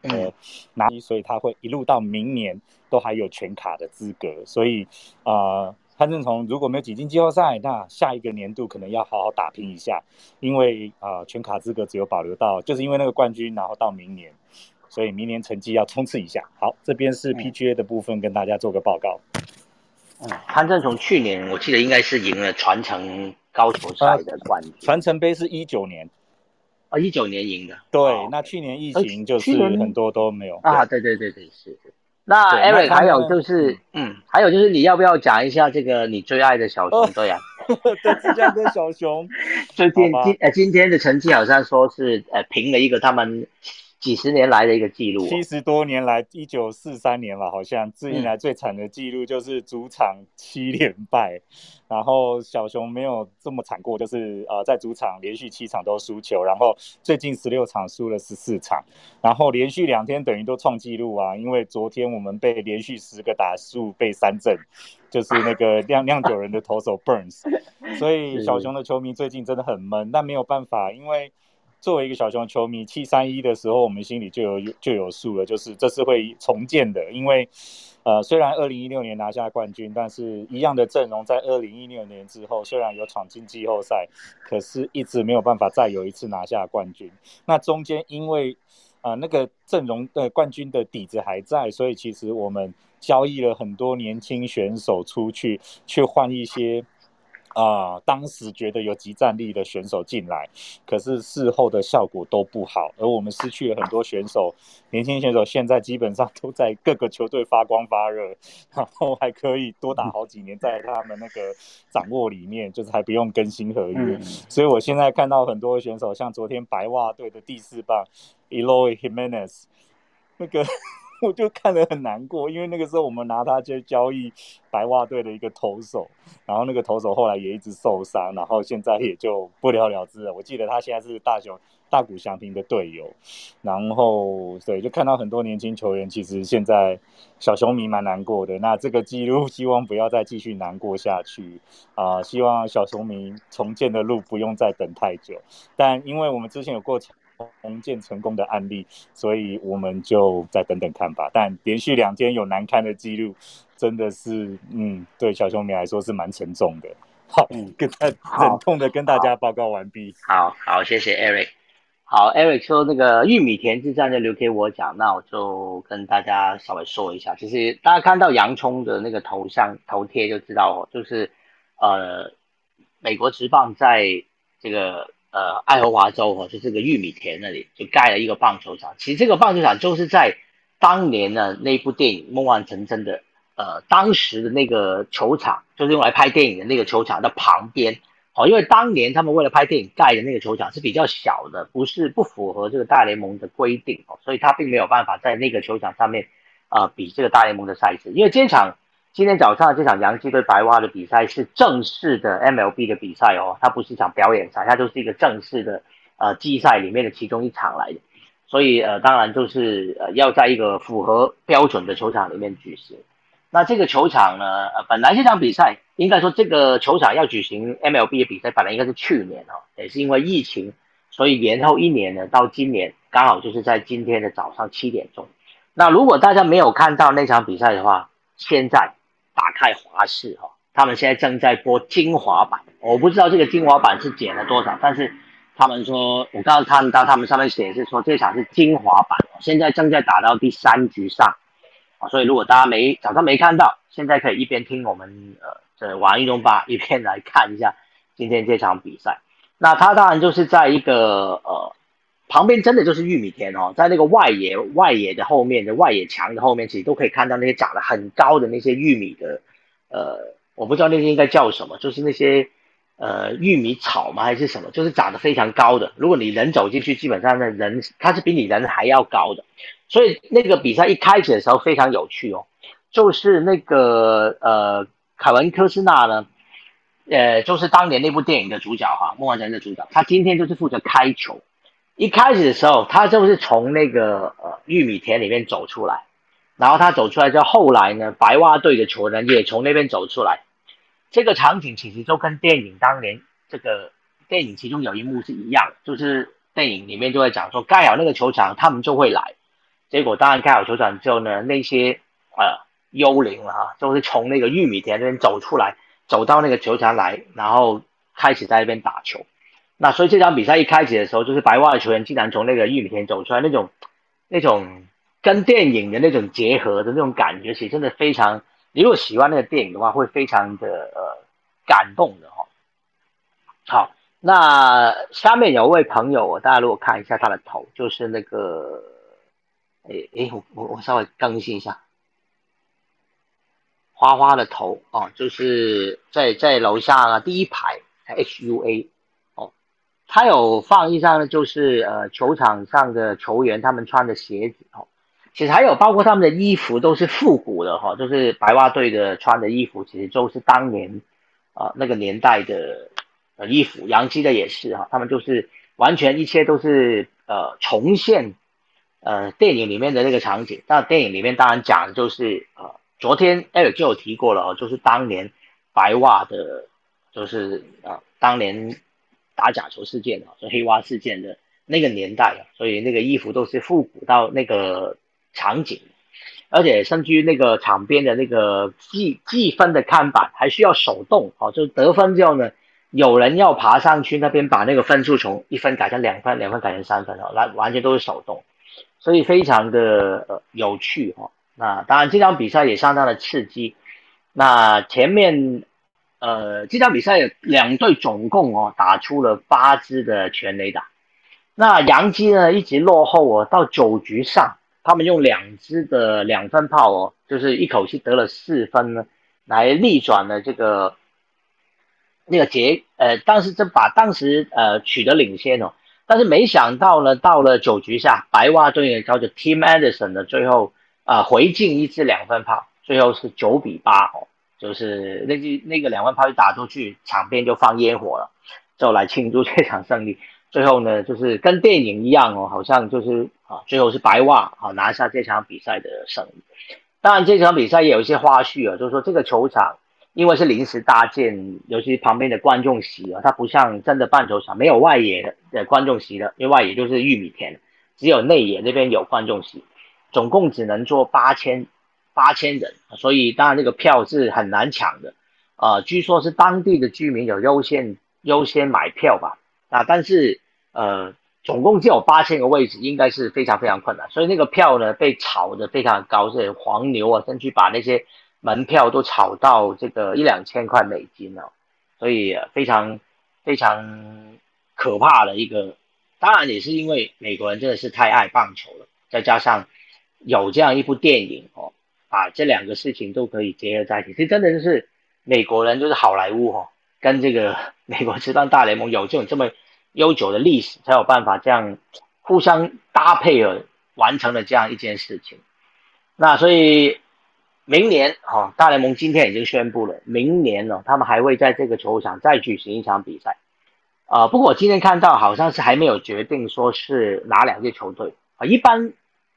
Speaker 6: 呃，拿，所以他会一路到明年都还有全卡的资格，所以啊，潘正从如果没有挤进季后赛，那下一个年度可能要好好打拼一下，因为啊，全卡资格只有保留到，就是因为那个冠军，然后到明年，所以明年成绩要冲刺一下。好，这边是 PGA 的部分，跟大家做个报告。
Speaker 1: 嗯，潘正从去年我记得应该是赢了传承高球赛的冠军，
Speaker 6: 传承杯是一九年。
Speaker 1: 啊，一九年赢的，
Speaker 6: 对，那去年疫情就是很多都没有
Speaker 1: 啊，对对对对是。那 Eric 还有就是，嗯，还有就是你要不要讲一下这个你最爱的小熊队啊？
Speaker 6: 对，芝加哥小熊，
Speaker 1: 最近今呃今天的成绩好像说是呃平了一个他们。几十年来的一个记录，
Speaker 6: 七十多年来，一九四三年了，好像至今来最惨的记录就是主场七连败，然后小熊没有这么惨过，就是呃在主场连续七场都输球，然后最近十六场输了十四场，然后连续两天等于都创纪录啊，因为昨天我们被连续十个打数被三振，就是那个 酿酿酒人的投手 Burns，所以小熊的球迷最近真的很闷，但没有办法，因为。作为一个小熊球迷，七三一的时候，我们心里就有就有数了，就是这是会重建的。因为，呃，虽然二零一六年拿下冠军，但是一样的阵容在二零一六年之后，虽然有闯进季后赛，可是一直没有办法再有一次拿下冠军。那中间因为，啊，那个阵容的冠军的底子还在，所以其实我们交易了很多年轻选手出去，去换一些。啊，当时觉得有集战力的选手进来，可是事后的效果都不好，而我们失去了很多选手，年轻选手现在基本上都在各个球队发光发热，然后还可以多打好几年，在他们那个掌握里面，就是还不用更新合约。所以我现在看到很多选手，像昨天白袜队的第四棒 Eloy Jimenez，那个。我就看得很难过，因为那个时候我们拿他去交易白袜队的一个投手，然后那个投手后来也一直受伤，然后现在也就不了了之了。我记得他现在是大雄大谷翔平的队友，然后对，就看到很多年轻球员，其实现在小熊迷蛮难过的。那这个记录 希望不要再继续难过下去啊！希望小熊迷重建的路不用再等太久。但因为我们之前有过。重建成功的案例，所以我们就再等等看吧。但连续两天有难堪的记录，真的是，嗯，对小熊迷来说是蛮沉重的。好，跟他忍痛的跟大家报告完毕。
Speaker 1: 好好，谢谢 Eric。好，Eric 说那个玉米田之战就留给我讲，那我就跟大家稍微说一下。其实大家看到洋葱的那个头像头贴就知道，哦就是呃，美国职棒在这个。呃，爱荷华州哦，就这个玉米田那里就盖了一个棒球场。其实这个棒球场就是在当年呢那部电影《梦幻成真》的呃当时的那个球场，就是用来拍电影的那个球场的旁边哦，因为当年他们为了拍电影盖的那个球场是比较小的，不是不符合这个大联盟的规定哦，所以他并没有办法在那个球场上面啊比这个大联盟的赛事。因为这场今天早上这场洋基对白袜的比赛是正式的 MLB 的比赛哦，它不是一场表演赛，它就是一个正式的呃季赛里面的其中一场来的，所以呃当然就是呃要在一个符合标准的球场里面举行。那这个球场呢？呃，本来这场比赛应该说这个球场要举行 MLB 的比赛，本来应该是去年哦，也是因为疫情，所以延后一年呢，到今年刚好就是在今天的早上七点钟。那如果大家没有看到那场比赛的话，现在打开华视哈，他们现在正在播精华版。我不知道这个精华版是剪了多少，但是他们说，我刚刚看到他们上面显示说这场是精华版，现在正在打到第三局上。啊，所以如果大家没早上没看到，现在可以一边听我们呃这玩运动吧，一边来看一下今天这场比赛。那他当然就是在一个呃旁边，真的就是玉米田哦，在那个外野外野的后面的外野墙的后面，其实都可以看到那些长得很高的那些玉米的呃，我不知道那些应该叫什么，就是那些呃玉米草吗还是什么，就是长得非常高的。如果你人走进去，基本上那人它是比你人还要高的。所以那个比赛一开始的时候非常有趣哦，就是那个呃凯文科斯纳呢，呃就是当年那部电影的主角哈，梦幻人的主角，他今天就是负责开球。一开始的时候，他就是从那个呃玉米田里面走出来，然后他走出来之后，后来呢白袜队的球员也从那边走出来。这个场景其实就跟电影当年这个电影其中有一幕是一样，就是电影里面就会讲说盖好那个球场，他们就会来。结果当然盖好球场之后呢，那些呃幽灵了哈，就是从那个玉米田那边走出来，走到那个球场来，然后开始在那边打球。那所以这场比赛一开始的时候，就是白袜的球员竟然从那个玉米田走出来，那种那种跟电影的那种结合的那种感觉，其实真的非常。你如果喜欢那个电影的话，会非常的呃感动的哈。好，那下面有位朋友，大家如果看一下他的头，就是那个。哎哎，我我我稍微更新一下，花花的头啊，就是在在楼下第一排 H U A，他有放一张呢，就是呃球场上的球员他们穿的鞋子哦，其实还有包括他们的衣服都是复古的哈，就是白袜队的穿的衣服，其实都是当年啊那个年代的呃衣服，洋基的也是哈，他们就是完全一切都是呃重现。呃，电影里面的那个场景，那电影里面当然讲的就是呃，昨天艾尔就有提过了哦，就是当年白袜的，就是啊，当年打假球事件啊，就黑蛙事件的那个年代啊，所以那个衣服都是复古到那个场景，而且甚至于那个场边的那个计计分的看板还需要手动哦，就得分之后呢，有人要爬上去那边把那个分数从一分改成两分，两分改成三分哦，来完全都是手动。所以非常的呃有趣哈，那当然这场比赛也相当的刺激。那前面呃这场比赛两队总共哦打出了八支的全垒打，那杨基呢一直落后哦，到九局上他们用两支的两分炮哦，就是一口气得了四分呢，来逆转了这个那个结呃，当时这把当时呃取得领先哦。但是没想到呢，到了九局下，白袜队的叫做 Tim Anderson 的最后啊回敬一支两分炮，最后是九比八哦，就是那支那个两万炮一打出去，场边就放烟火了，就来庆祝这场胜利。最后呢，就是跟电影一样哦，好像就是啊，最后是白袜啊拿下这场比赛的胜利。当然这场比赛也有一些花絮啊，就是说这个球场。因为是临时搭建，尤其旁边的观众席啊，它不像真的棒球场，没有外野的观众席的，因为外野就是玉米田，只有内野那边有观众席，总共只能坐八千八千人，所以当然这个票是很难抢的，啊，据说是当地的居民有优先优先买票吧，啊，但是呃，总共只有八千个位置，应该是非常非常困难，所以那个票呢被炒得非常高，是黄牛啊，甚至把那些。门票都炒到这个一两千块美金哦，所以非常非常可怕的一个。当然也是因为美国人真的是太爱棒球了，再加上有这样一部电影哦，把这两个事情都可以结合在一起。其实真的就是美国人就是好莱坞哦，跟这个 美国职棒大联盟有这种这么悠久的历史，才有办法这样互相搭配而完成了这样一件事情。那所以明年哈，大联盟今天已经宣布了，明年呢，他们还会在这个球场再举行一场比赛。啊，不过我今天看到好像是还没有决定说是哪两支球队啊。一般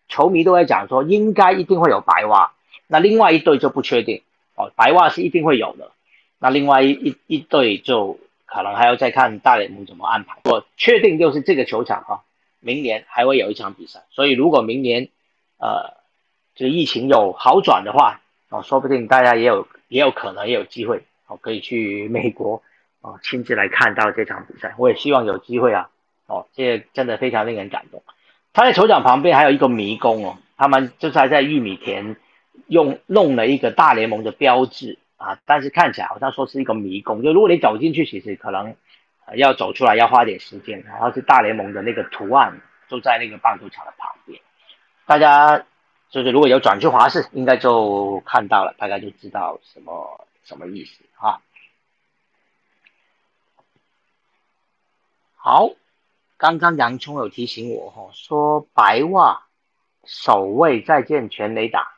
Speaker 1: 球迷都在讲说应该一定会有白袜，那另外一队就不确定哦。白袜是一定会有的，那另外一一一队就可能还要再看大联盟怎么安排。我确定就是这个球场啊，明年还会有一场比赛。所以如果明年呃这个疫情有好转的话哦，说不定大家也有也有可能也有机会哦，可以去美国。哦，亲自来看到这场比赛，我也希望有机会啊！哦，这真的非常令人感动。他在球场旁边还有一个迷宫哦，他们就是还在玉米田用弄了一个大联盟的标志啊，但是看起来好像说是一个迷宫，就如果你走进去，其实可能要走出来要花点时间。然后是大联盟的那个图案就在那个棒球场的旁边，大家就是如果有转去华视，应该就看到了，大概就知道什么什么意思啊。好，刚刚杨聪有提醒我哈，说白袜首位再见全垒打，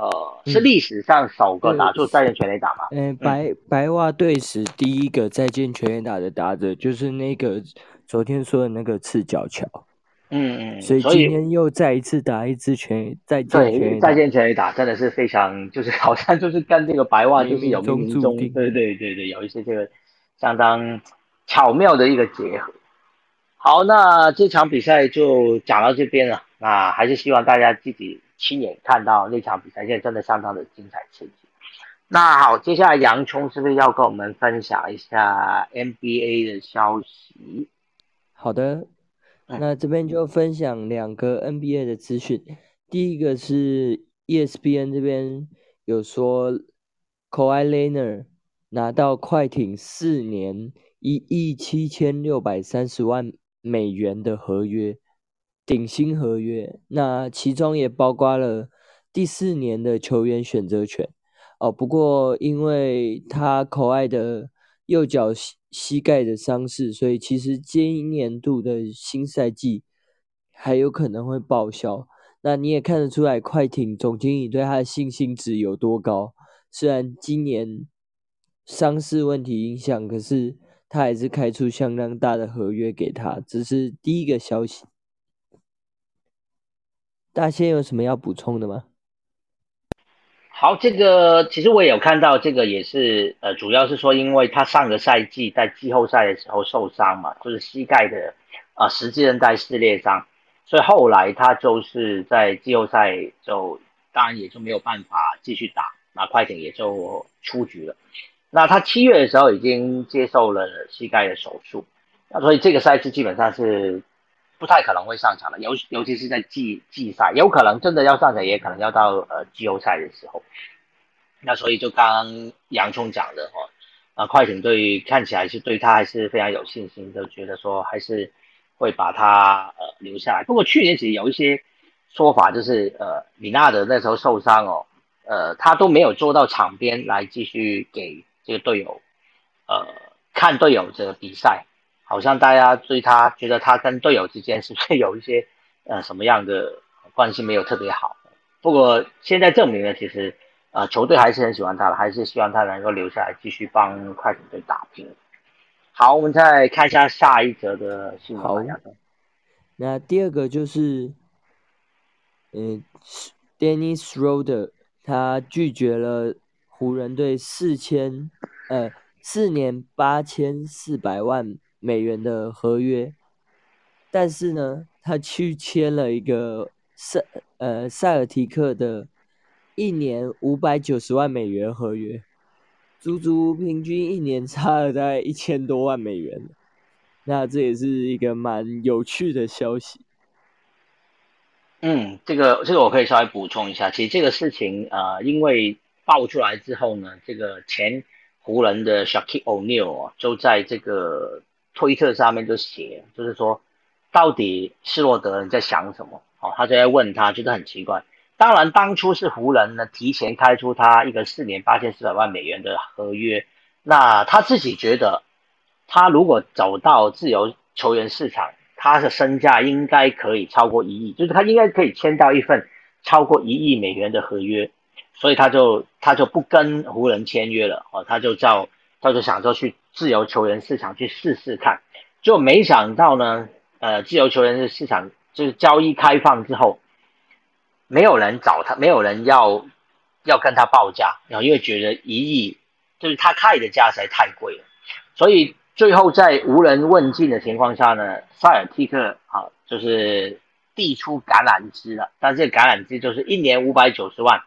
Speaker 1: 呃，是历史上首个打出再见全垒打吗？
Speaker 5: 嗯，白白袜队史第一个再见全垒打的打者就是那个昨天说的那个赤脚桥。
Speaker 1: 嗯嗯，
Speaker 5: 所以今天又再一次打一支全再见全
Speaker 1: 再见全垒打，真的是非常 就是好像就是跟这个白袜就是有
Speaker 5: 中
Speaker 1: 中对对对对，有一些这个相当。巧妙的一个结合。好，那这场比赛就讲到这边了。那还是希望大家自己亲眼看到那场比赛，现在真的相当的精彩刺激。那好，接下来洋葱是不是要跟我们分享一下 NBA 的消息？
Speaker 5: 好的，那这边就分享两个 NBA 的资讯。第一个是 ESPN 这边有说 Kawhi Leonard 拿到快艇四年。一亿七千六百三十万美元的合约，顶薪合约，那其中也包括了第四年的球员选择权哦。不过因为他口爱的右脚膝膝盖的伤势，所以其实今年度的新赛季还有可能会报销。那你也看得出来，快艇总经理对他的信心值有多高。虽然今年伤势问题影响，可是。他还是开出相当大的合约给他，这是第一个消息。大仙有什么要补充的吗？
Speaker 1: 好，这个其实我也有看到，这个也是呃，主要是说，因为他上个赛季在季后赛的时候受伤嘛，就是膝盖的啊十字韧带撕裂伤，所以后来他就是在季后赛就当然也就没有办法继续打，那快艇也就出局了。那他七月的时候已经接受了膝盖的手术，那所以这个赛季基本上是不太可能会上场的，尤尤其是在季季赛，有可能真的要上场，也可能要到呃季后赛的时候。那所以就刚刚杨聪讲的哦，啊快艇队看起来是对他还是非常有信心，就觉得说还是会把他呃留下来。不过去年其实有一些说法，就是呃米纳德那时候受伤哦，呃他都没有坐到场边来继续给。这个队友，呃，看队友这个比赛，好像大家对他觉得他跟队友之间是不是有一些呃什么样的关系没有特别好？不过现在证明了，其实呃球队还是很喜欢他的，还是希望他能够留下来继续帮快艇队打拼。好，我们再看一下下一则的新闻。好，
Speaker 5: 那第二个就是，嗯，Dennis Schroeder 他拒绝了。湖人队四千，呃，四年八千四百万美元的合约，但是呢，他去签了一个塞，呃，塞尔提克的一年五百九十万美元合约，足足平均一年差了大概一千多万美元，那这也是一个蛮有趣的消息。
Speaker 1: 嗯，这个这个我可以稍微补充一下，其实这个事情啊，因为。爆出来之后呢，这个前湖人的 Shaquille O'Neal 就在这个推特上面就写，就是说到底施洛德人在想什么？哦，他就在问他，觉得很奇怪。当然，当初是湖人呢提前开出他一个四年八千四百万美元的合约，那他自己觉得，他如果走到自由球员市场，他的身价应该可以超过一亿，就是他应该可以签到一份超过一亿美元的合约，所以他就他就不跟湖人签约了哦，他就叫他就想说去自由球员市场去试试看，就没想到呢，呃，自由球员的市场就是交易开放之后，没有人找他，没有人要要跟他报价，然后因为觉得一亿就是他开的价实在太贵了，所以最后在无人问津的情况下呢，塞尔蒂克啊就是递出橄榄枝了，但这橄榄枝就是一年五百九十万，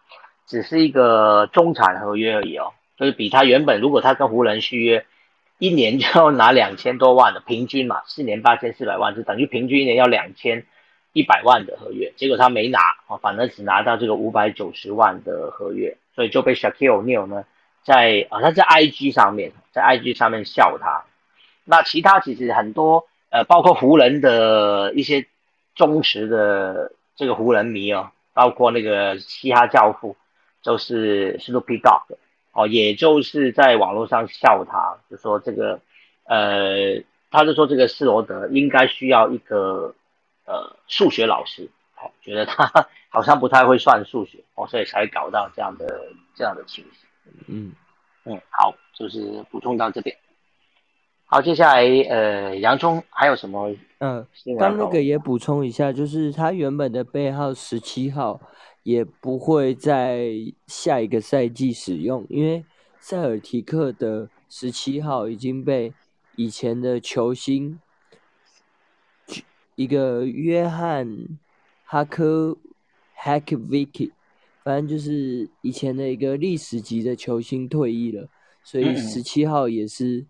Speaker 1: 只是一个中产合约而已哦，就是比他原本如果他跟湖人续约，一年就要拿两千多万的平均嘛，四年八千四百万，就等于平均一年要两千一百万的合约，结果他没拿哦，反而只拿到这个五百九十万的合约，所以就被 Shaquille O'Neal 呢。在啊，他在 IG 上面，在 IG 上面笑他。那其他其实很多，呃，包括湖人的一些忠实的这个湖人迷哦，包括那个嘻哈教父，就是 Snoop Dogg 哦，也就是在网络上笑他，就说这个，呃，他就说这个斯罗德应该需要一个呃数学老师，哦，觉得他 好像不太会算数学哦，所以才搞到这样的这样的情形。
Speaker 5: 嗯
Speaker 1: 嗯，好，就是补充到这边。好，接下来呃，洋葱还有什么？
Speaker 5: 嗯，刚那个也补充一下，就是他原本的背号十七号也不会在下一个赛季使用，因为塞尔提克的十七号已经被以前的球星一个约翰哈科 Hack Vicky，反正就是以前的一个历史级的球星退役了，所以
Speaker 1: 嗯
Speaker 5: 十七号也是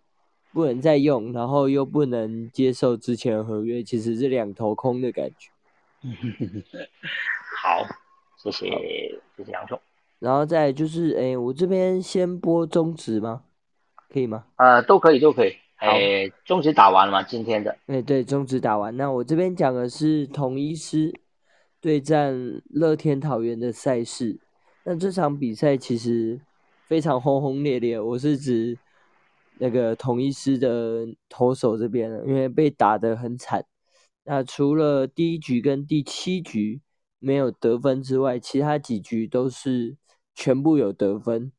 Speaker 5: 不能再用，然后又不能接受之前的合约，其实是两头空的感觉。
Speaker 1: 好，谢谢谢谢杨总。
Speaker 5: 然后再就是，哎，我这边先播中职吗？可以吗？
Speaker 1: 呃，都可以都可以。
Speaker 5: 好
Speaker 1: 诶，中职打完了吗？今天的
Speaker 5: 哎，对，中职打完，那我这边讲的是统一师对战乐天桃园的赛事。那这场比赛其实非常轰轰烈烈，我是指那个统一师的投手这边的，因为被打得很惨。那除了第一局跟第七局没有得分之外，其他几局都是全部有得分。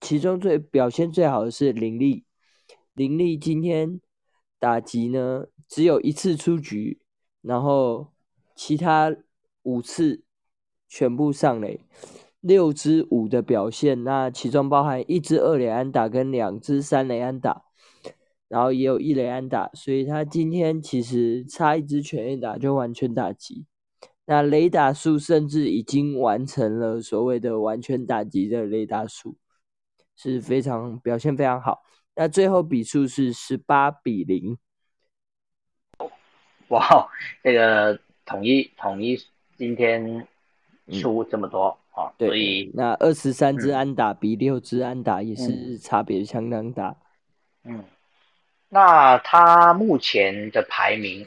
Speaker 5: 其中最表现最好的是林立，林立今天打击呢只有一次出局，然后其他五次全部上垒，六支五的表现，那其中包含一支二垒安打跟两支三垒安打，然后也有一垒安打，所以他今天其实差一支全垒打就完全打击。那雷达数甚至已经完成了所谓的完全打击的雷达数，是非常表现非常好。那最后比数是十八比零。
Speaker 1: 哇，这个统一统一今天输这么多啊，
Speaker 5: 对
Speaker 1: 所以
Speaker 5: 那二十三支
Speaker 1: 嗯
Speaker 5: 安打比六支安打也是差别相当大。
Speaker 1: 嗯，那他目前的排名，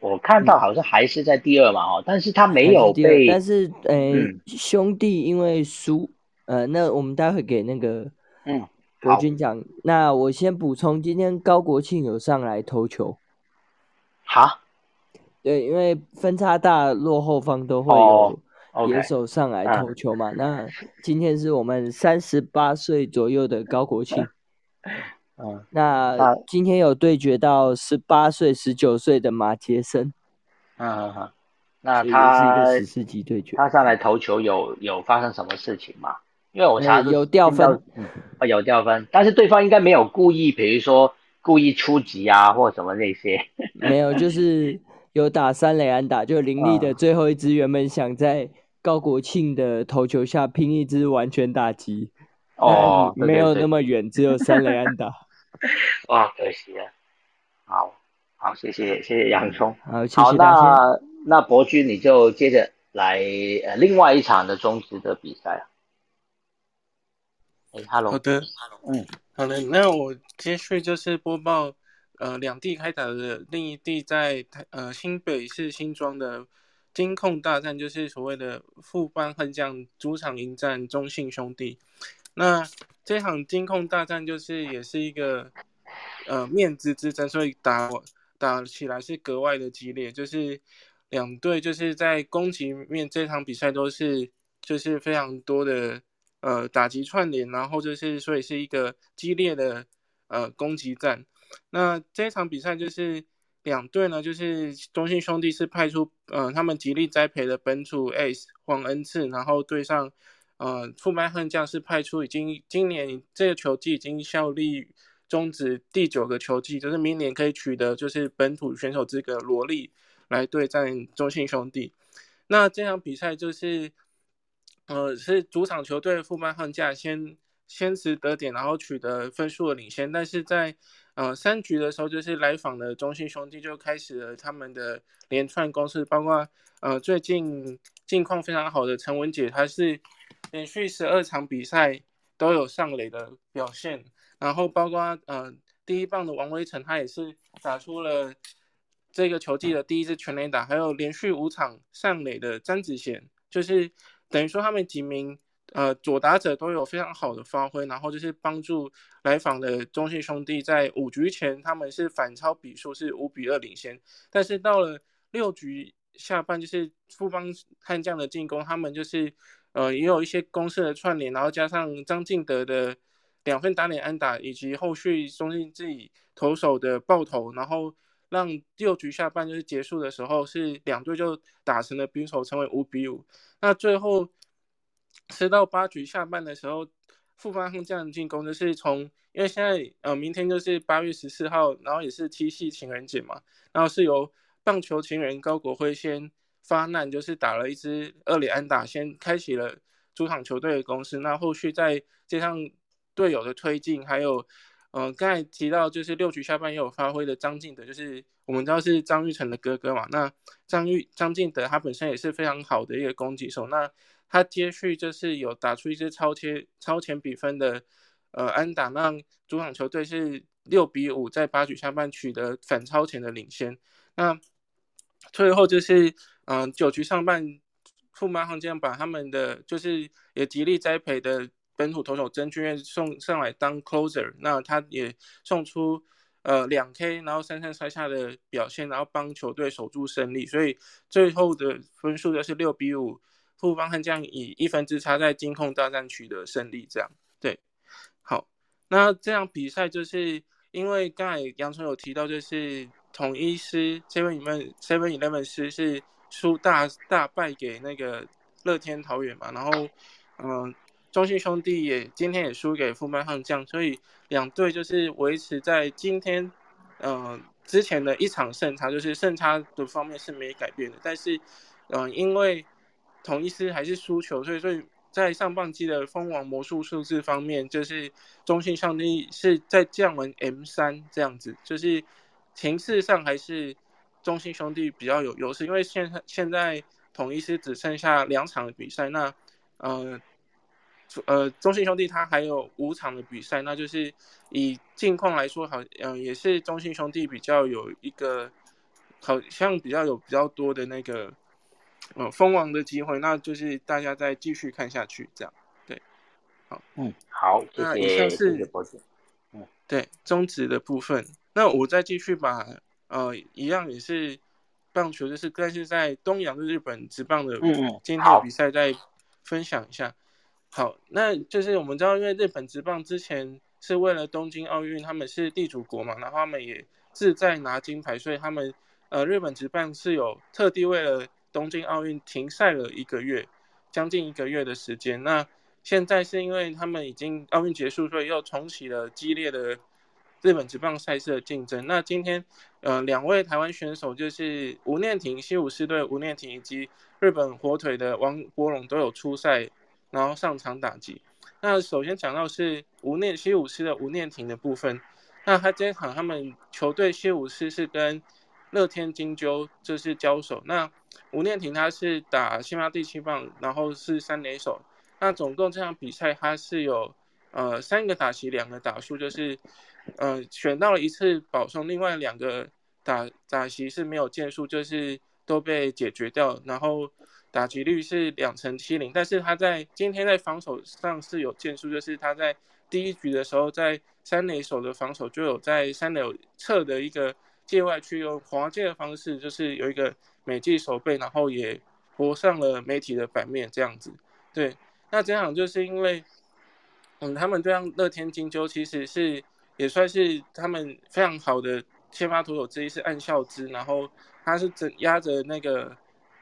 Speaker 1: 我看到好像还是在第二嘛，哦，但是他没有被，
Speaker 5: 但是诶、
Speaker 1: 嗯。
Speaker 5: 兄弟因为输，呃，那我们待会给那个
Speaker 1: 嗯，
Speaker 5: 国
Speaker 1: 好。
Speaker 5: 军讲。那我先补充，今天高国庆有上来投球，
Speaker 1: 好
Speaker 5: 对，因为分差大，落后方都会
Speaker 1: 哦
Speaker 5: 有野手上来
Speaker 1: 嗯
Speaker 5: 投球嘛。那今天是我们三十八岁左右的高国庆，
Speaker 1: 嗯，
Speaker 5: 那
Speaker 1: 那
Speaker 5: 今天有对决到十八岁、十九岁的马杰森，
Speaker 1: 嗯嗯嗯，那
Speaker 5: 所以也是一
Speaker 1: 他
Speaker 5: 个十四级对决。
Speaker 1: 他上来投球有有发生什么事情吗？因为我
Speaker 5: 呃
Speaker 1: 查
Speaker 5: 有掉分，
Speaker 1: 哦，有掉分，但是对方应该没有故意，比如说故意出击啊，或什么那些。
Speaker 5: 没有，就是有打三垒安打，就林立的
Speaker 1: 啊
Speaker 5: 最后一支原本想在高国庆的投球下拼一支完全打击，
Speaker 1: 哦，
Speaker 5: 没有那么远，只有三垒安打。
Speaker 1: 哇，可惜了。好，好，谢谢谢谢洋葱。
Speaker 5: 好。
Speaker 1: 那那博君你就接着来呃另外一场的中职的比赛啊。哎，Hello，
Speaker 4: 好的，
Speaker 1: 嗯，
Speaker 4: 好的，那我接续就是播报，呃，两地开打的另一地在台呃新北市新庄的金控大战，就是所谓的副班悍将主场迎战中信兄弟。那这场金控大战就是也是一个呃面子之争，所以打打起来是格外的激烈。就是两队就是在攻击面这场比赛都是就是非常多的呃打击串联，然后就是所以是一个激烈的呃攻击战。那这场比赛就是两队呢，就是中信兄弟是派出呃他们极力栽培的本土 ace 黄恩赐，然后对上。呃，富邦悍将是派出已经今年这个球季已经效力终止第九个球季，就是明年可以取得就是本土选手资格罗莉来对战中信兄弟。那这场比赛就是，呃，是主场球队富邦悍将先先持得点，然后取得分数的领先，但是在呃三局的时候，就是来访的中信兄弟就开始了他们的连串攻势，包括呃最近近况非常好的陈文杰，他是。连续十二场比赛都有上垒的表现，然后包括呃第一棒的王威成，他也是打出了这个球季的第一支全垒打，还有连续五场上垒的詹子贤，就是等于说他们几名呃左打者都有非常好的发挥，然后就是帮助来访的中信兄弟在五局前他们是反超比数是五比二领先，但是到了六局下半就是富邦悍将的进攻，他们就是。呃，也有一些公式的串联，然后加上张敬德的两分打点安打，以及后续中信自己投手的爆头，然后让六局下半就是结束的时候，是两队就打成了平手，成为五比五。那最后吃到八局下半的时候，复方这样进攻就是从，因为现在呃明天就是八月十四号，然后也是七夕情人节嘛，然后是由棒球情人高国辉先。发难就是打了一支二连安打，先开启了主场球队的攻势。那后续再加上队友的推进，还有，嗯，刚才提到就是六局下半也有发挥的张敬德，就是我们知道是张玉成的哥哥嘛。那张玉张敬德他本身也是非常好的一个攻击手。那他接续就是有打出一支超切超前比分的呃安打，让主场球队是六比五在八局下半取得反超前的领先。那最后就是。嗯，九局上半，富邦悍将把他们的就是也极力栽培的本土投手曾俊岳送上来当 closer，那他也送出呃两 K，然后三三摔下的表现，然后帮球队守住胜利，所以最后的分数就是六比五，富邦悍将以一分之差在金控大战取得胜利，这样对。好，那这样比赛就是因为刚才杨春有提到，就是统一师 Seven Eleven Seven Eleven 师是。输大大败给那个乐天桃园嘛，然后，嗯，中信兄弟也今天也输给富邦悍将，所以两队就是维持在今天，嗯，之前的一场胜差，就是胜差的方面是没改变的，但是，嗯，因为统一师还是输球，所以所以在上半季的蜂王魔术数字方面，就是中信兄弟是在降为 M 三这样子，就是形势上还是。中信兄弟比较有优势，因为现现在统一是只剩下两场的比赛，那呃呃中信兄弟他还有五场的比赛，那就是以近况来说，好嗯也是中信兄弟比较有一个好像比较有比较多的那个呃封王的机会，那就是大家再继续看下去，这样对，
Speaker 1: 好。嗯。好，
Speaker 4: 那以上是嗯。对终止的部分，那我再继续把。呃，一样也是棒球，就是但是在东洋的日本职棒的今天的比赛再分享一下。好，那就是我们知道，因为日本职棒之前是为了东京奥运，他们是地主国嘛，然后他们也志在拿金牌，所以他们呃日本职棒是有特地为了东京奥运停赛了一个月，将近一个月的时间。那现在是因为他们已经奥运结束，所以又重启了激烈的。日本职棒赛事的竞争。那今天，呃，两位台湾选手就是吴念婷西武狮队吴念婷以及日本火腿的王国龙都有出赛，然后上场打击。那首先讲到是吴念西武狮的吴念婷的部分，那他这场他们球队西武狮是跟乐天金鸠就是交手。那吴念婷他是打先发第七棒，然后是三垒手。那总共这场比赛他是有呃三个打席，两个打数，就是。嗯，选到了一次保送，另外两个打打席是没有建树，就是都被解决掉。然后打击率是两成七零，但是他在今天在防守上是有建树，就是他在第一局的时候，在三垒手的防守就有在三垒侧的一个界外区用滑界的方式，就是有一个美记守备，然后也播上了媒体的版面这样子。对，那这样就是因为，嗯，他们这样乐天金鸠其实是也算是他们非常好的先发投手之一，是暗孝之，然后他是整压着那个。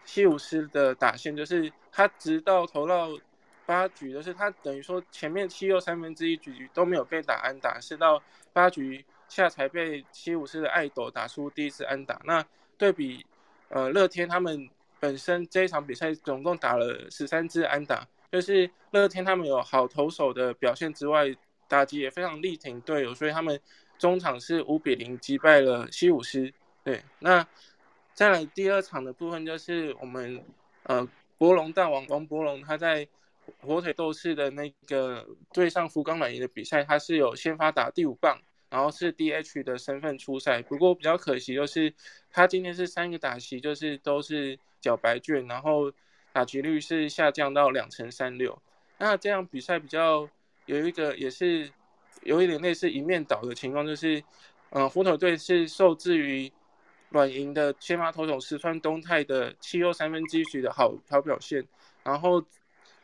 Speaker 4: 西武斯的打线就是他直到投到八局，就是他等于说前面七又三分之一局都没有被打安打，是到八局下才被西武斯的爱斗打出第一次安打。那对比呃乐天他们本身这一场比赛总共打了十三支安打，就是乐天他们有好投手的表现之外，打击也非常力挺队友，所以他们中场是五比零击败了西武斯。对，那。再来第二场的部分就是我们呃博龙大王王博龙他在火腿斗士的那个对上福冈软银的比赛，他是有先发打第五棒，然后是 DH 的身份出赛。不过比较可惜就是他今天是三个打席就是都是脚白卷，然后打击率是下降到两成三六。那这样比赛比较有一个也是有一点类似一面倒的情况，就是嗯火腿队是受制于。软银的先发投手石川东泰的七又三分之一的好好表现，然后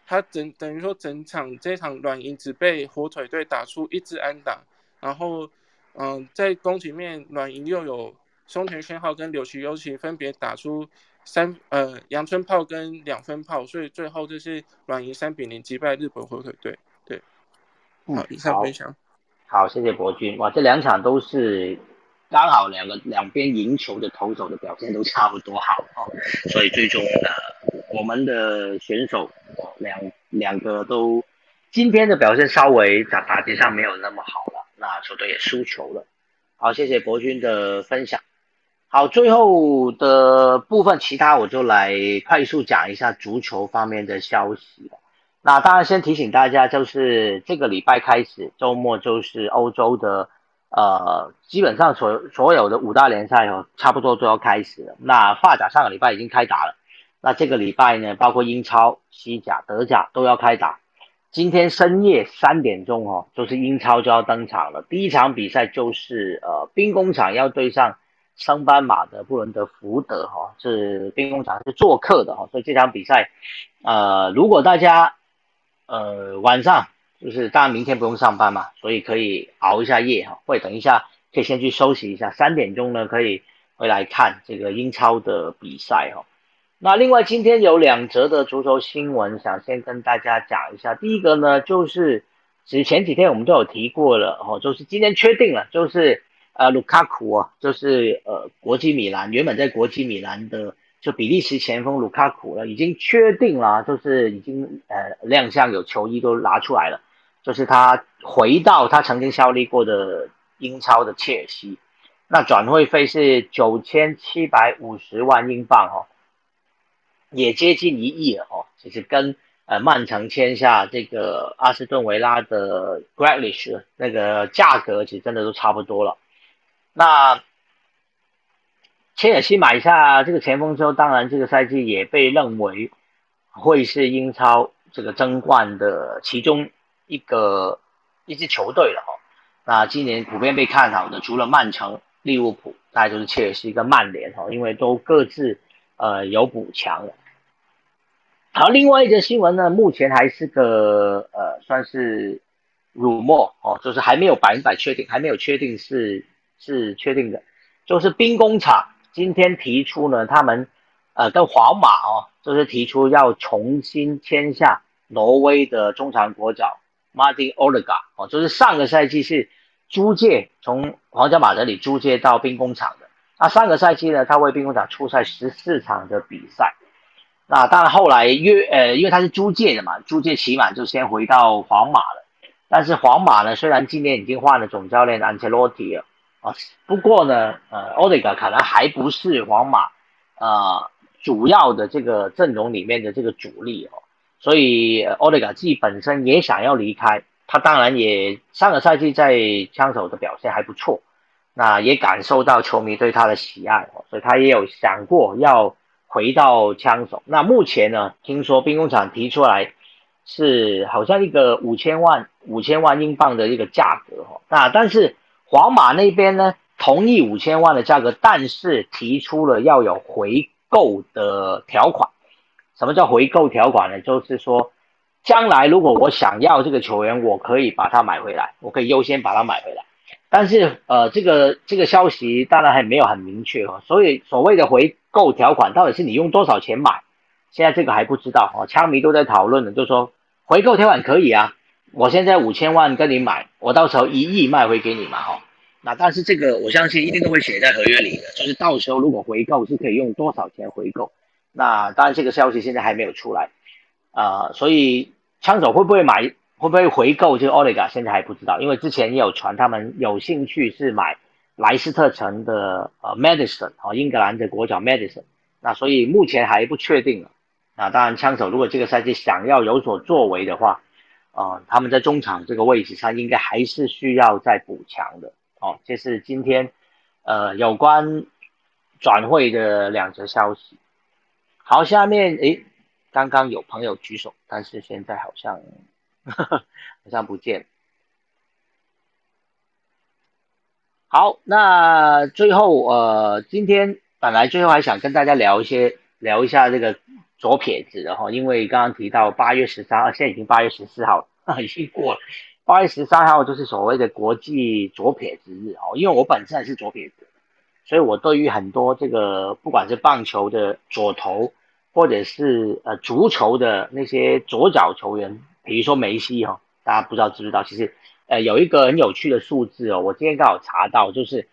Speaker 4: 他整等于说整场这场软银只被火腿队打出一支安打，然后嗯在攻击面软银又有松田宣浩跟柳崎优起分别打出三呃阳春炮跟两分炮，所以最后就是软银三比零击败日本火腿队。对，好，以上分享。
Speaker 1: 好，谢谢博君。哇，这两场都是。刚好两个两边赢球的投手的表现都差不多好哦，所以最终呢，我们的选手两两个都今天的表现稍微打打击上没有那么好了，那球队也输球了。好，谢谢博君的分享。好，最后的部分其他我就来快速讲一下足球方面的消息那当然先提醒大家，就是这个礼拜开始周末就是欧洲的。呃，基本上所所有的五大联赛哦，差不多都要开始了。那发甲上个礼拜已经开打了，那这个礼拜呢，包括英超、西甲、德甲都要开打。今天深夜三点钟哦，就是英超就要登场了。第一场比赛就是呃，兵工厂要对上升班马的布伦德福德哈，是兵工厂是做客的哈，所以这场比赛，呃，如果大家呃晚上。就是当然明天不用上班嘛，所以可以熬一下夜哈，或者等一下可以先去休息一下，三点钟呢可以回来看这个英超的比赛哈。那另外今天有两则的足球新闻，想先跟大家讲一下。第一个呢就是其实前几天我们都有提过了哦，就是今天确定了，就是呃卢卡库啊，就是呃国际米兰原本在国际米兰的。就比利时前锋卢卡库了，已经确定了，就是已经呃亮相，有球衣都拿出来了。就是他回到他曾经效力过的英超的切尔西，那转会费是九千七百五十万英镑哦，也接近一亿了哦。其实跟呃曼城签下这个阿斯顿维拉的 Grealish 那个价格其实真的都差不多了。那切尔西买下这个前锋之后，当然这个赛季也被认为会是英超这个争冠的其中。一个一支球队了哈，那今年普遍被看好的除了曼城、利物浦，大概就是切尔西跟曼联哈，因为都各自呃有补强了。好，另外一则新闻呢，目前还是个呃算是 rumor 哦，就是还没有百分百确定，还没有确定是是确定的，就是兵工厂今天提出呢，他们呃跟皇马哦，就是提出要重新签下挪威的中场国脚。Martin Olega 哦，就是上个赛季是租借从皇家马德里租借到兵工厂的。那上个赛季呢，他为兵工厂出赛十四场的比赛。那当然后来约呃，因为他是租借的嘛，租借期满就先回到皇马了。但是皇马呢，虽然今年已经换了总教练安切洛蒂了啊，不过呢，呃，Olega 可能还不是皇马呃主要的这个阵容里面的这个主力哦。所以奥利加自己本身也想要离开，他当然也上个赛季在枪手的表现还不错，那也感受到球迷对他的喜爱，所以他也有想过要回到枪手。那目前呢，听说兵工厂提出来是好像一个五千万五千万英镑的一个价格哈。那但是皇马那边呢同意五千万的价格，但是提出了要有回购的条款。什么叫回购条款呢？就是说，将来如果我想要这个球员，我可以把它买回来，我可以优先把它买回来。但是，呃，这个这个消息当然还没有很明确哦，所以所谓的回购条款到底是你用多少钱买，现在这个还不知道哦。枪迷都在讨论呢，就说回购条款可以啊，我现在五千万跟你买，我到时候一亿卖回给你嘛哈。那但是这个我相信一定都会写在合约里的，就是到时候如果回购是可以用多少钱回购。那当然这个消息现在还没有出来啊，所以枪手会不会买？会不会回购这个奥利加？现在还不知道，因为之前也有传他们有兴趣是买莱斯特城的呃 Madison 哦，英格兰的国脚 Madison。那所以目前还不确定啊。当然，枪手如果这个赛季想要有所作为的话，啊，他们在中场这个位置上应该还是需要再补强的。哦，这是今天呃有关转会的两则消息。好，下面诶，刚刚有朋友举手，但是现在好像。好像不见。好，那最后呃，今天本来最后还想跟大家聊一些，聊一下这个左撇子然后，因为刚刚提到八月十三号，现在已经八月十四号了，已经过了。八月十三号就是所谓的国际左撇子日哦，因为我本身也是左撇子，所以我对于很多这个不管是棒球的左投，或者是呃足球的那些左脚球员。比如说梅西哈，大家不知道知不知道？其实，呃，有一个很有趣的数字哦，我今天刚好查到，就是，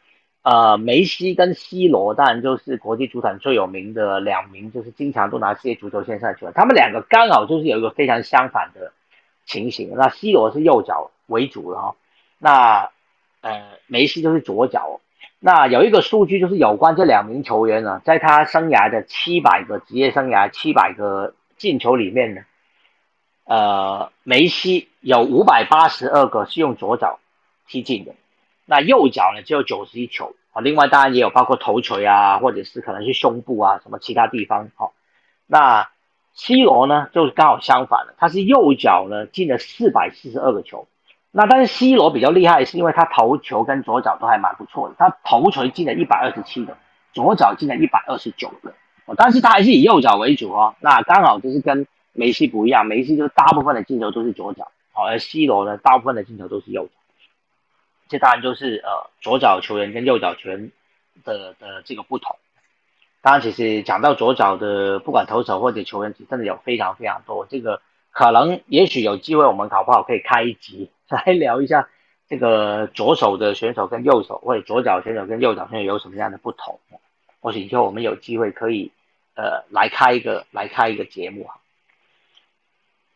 Speaker 1: 呃，梅西跟 C 罗，当然就是国际足坛最有名的两名，就是经常都拿世界足球线上球员。他们两个刚好就是有一个非常相反的情形。那 C 罗是右脚为主的哈，那呃，梅西就是左脚。那有一个数据就是有关这两名球员呢，在他生涯的七百个职业生涯七百个进球里面呢。呃，梅西有五百八十二个是用左脚踢进的，那右脚呢只有九十一球啊。另外当然也有包括头锤啊，或者是可能是胸部啊什么其他地方。好，那 C 罗呢就是刚好相反了，他是右脚呢进了四百四十二个球。那但是 C 罗比较厉害，是因为他头球跟左脚都还蛮不错的，他头锤进了一百二十七个，左脚进了一百二十九个。但是他还是以右脚为主哦。那刚好就是跟梅西不一样，梅西就大部分的进球都是左脚，好，而 C 罗呢，大部分的进球都是右脚。这当然就是呃左脚球员跟右脚球员的的这个不同。当然，其实讲到左脚的，不管投手或者球员，真的有非常非常多。这个可能也许有机会，我们搞不好可以开一集 来聊一下这个左手的选手跟右手，或者左脚选手跟右脚选手有什么样的不同。或许以后我们有机会可以呃来开一个来开一个节目哈。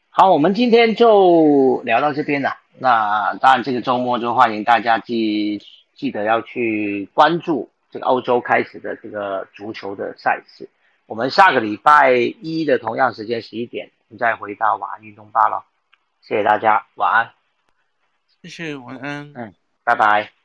Speaker 1: 好，我们今天就聊到这边了。那当然，这个周末就欢迎大家记记得要去关注这个欧洲开始的这个足球的赛事。我们下个礼拜一的同样时间十一点，我们再回到晚安运动吧了。谢谢大家，晚安。
Speaker 4: 谢谢，晚安。
Speaker 1: 嗯，拜拜。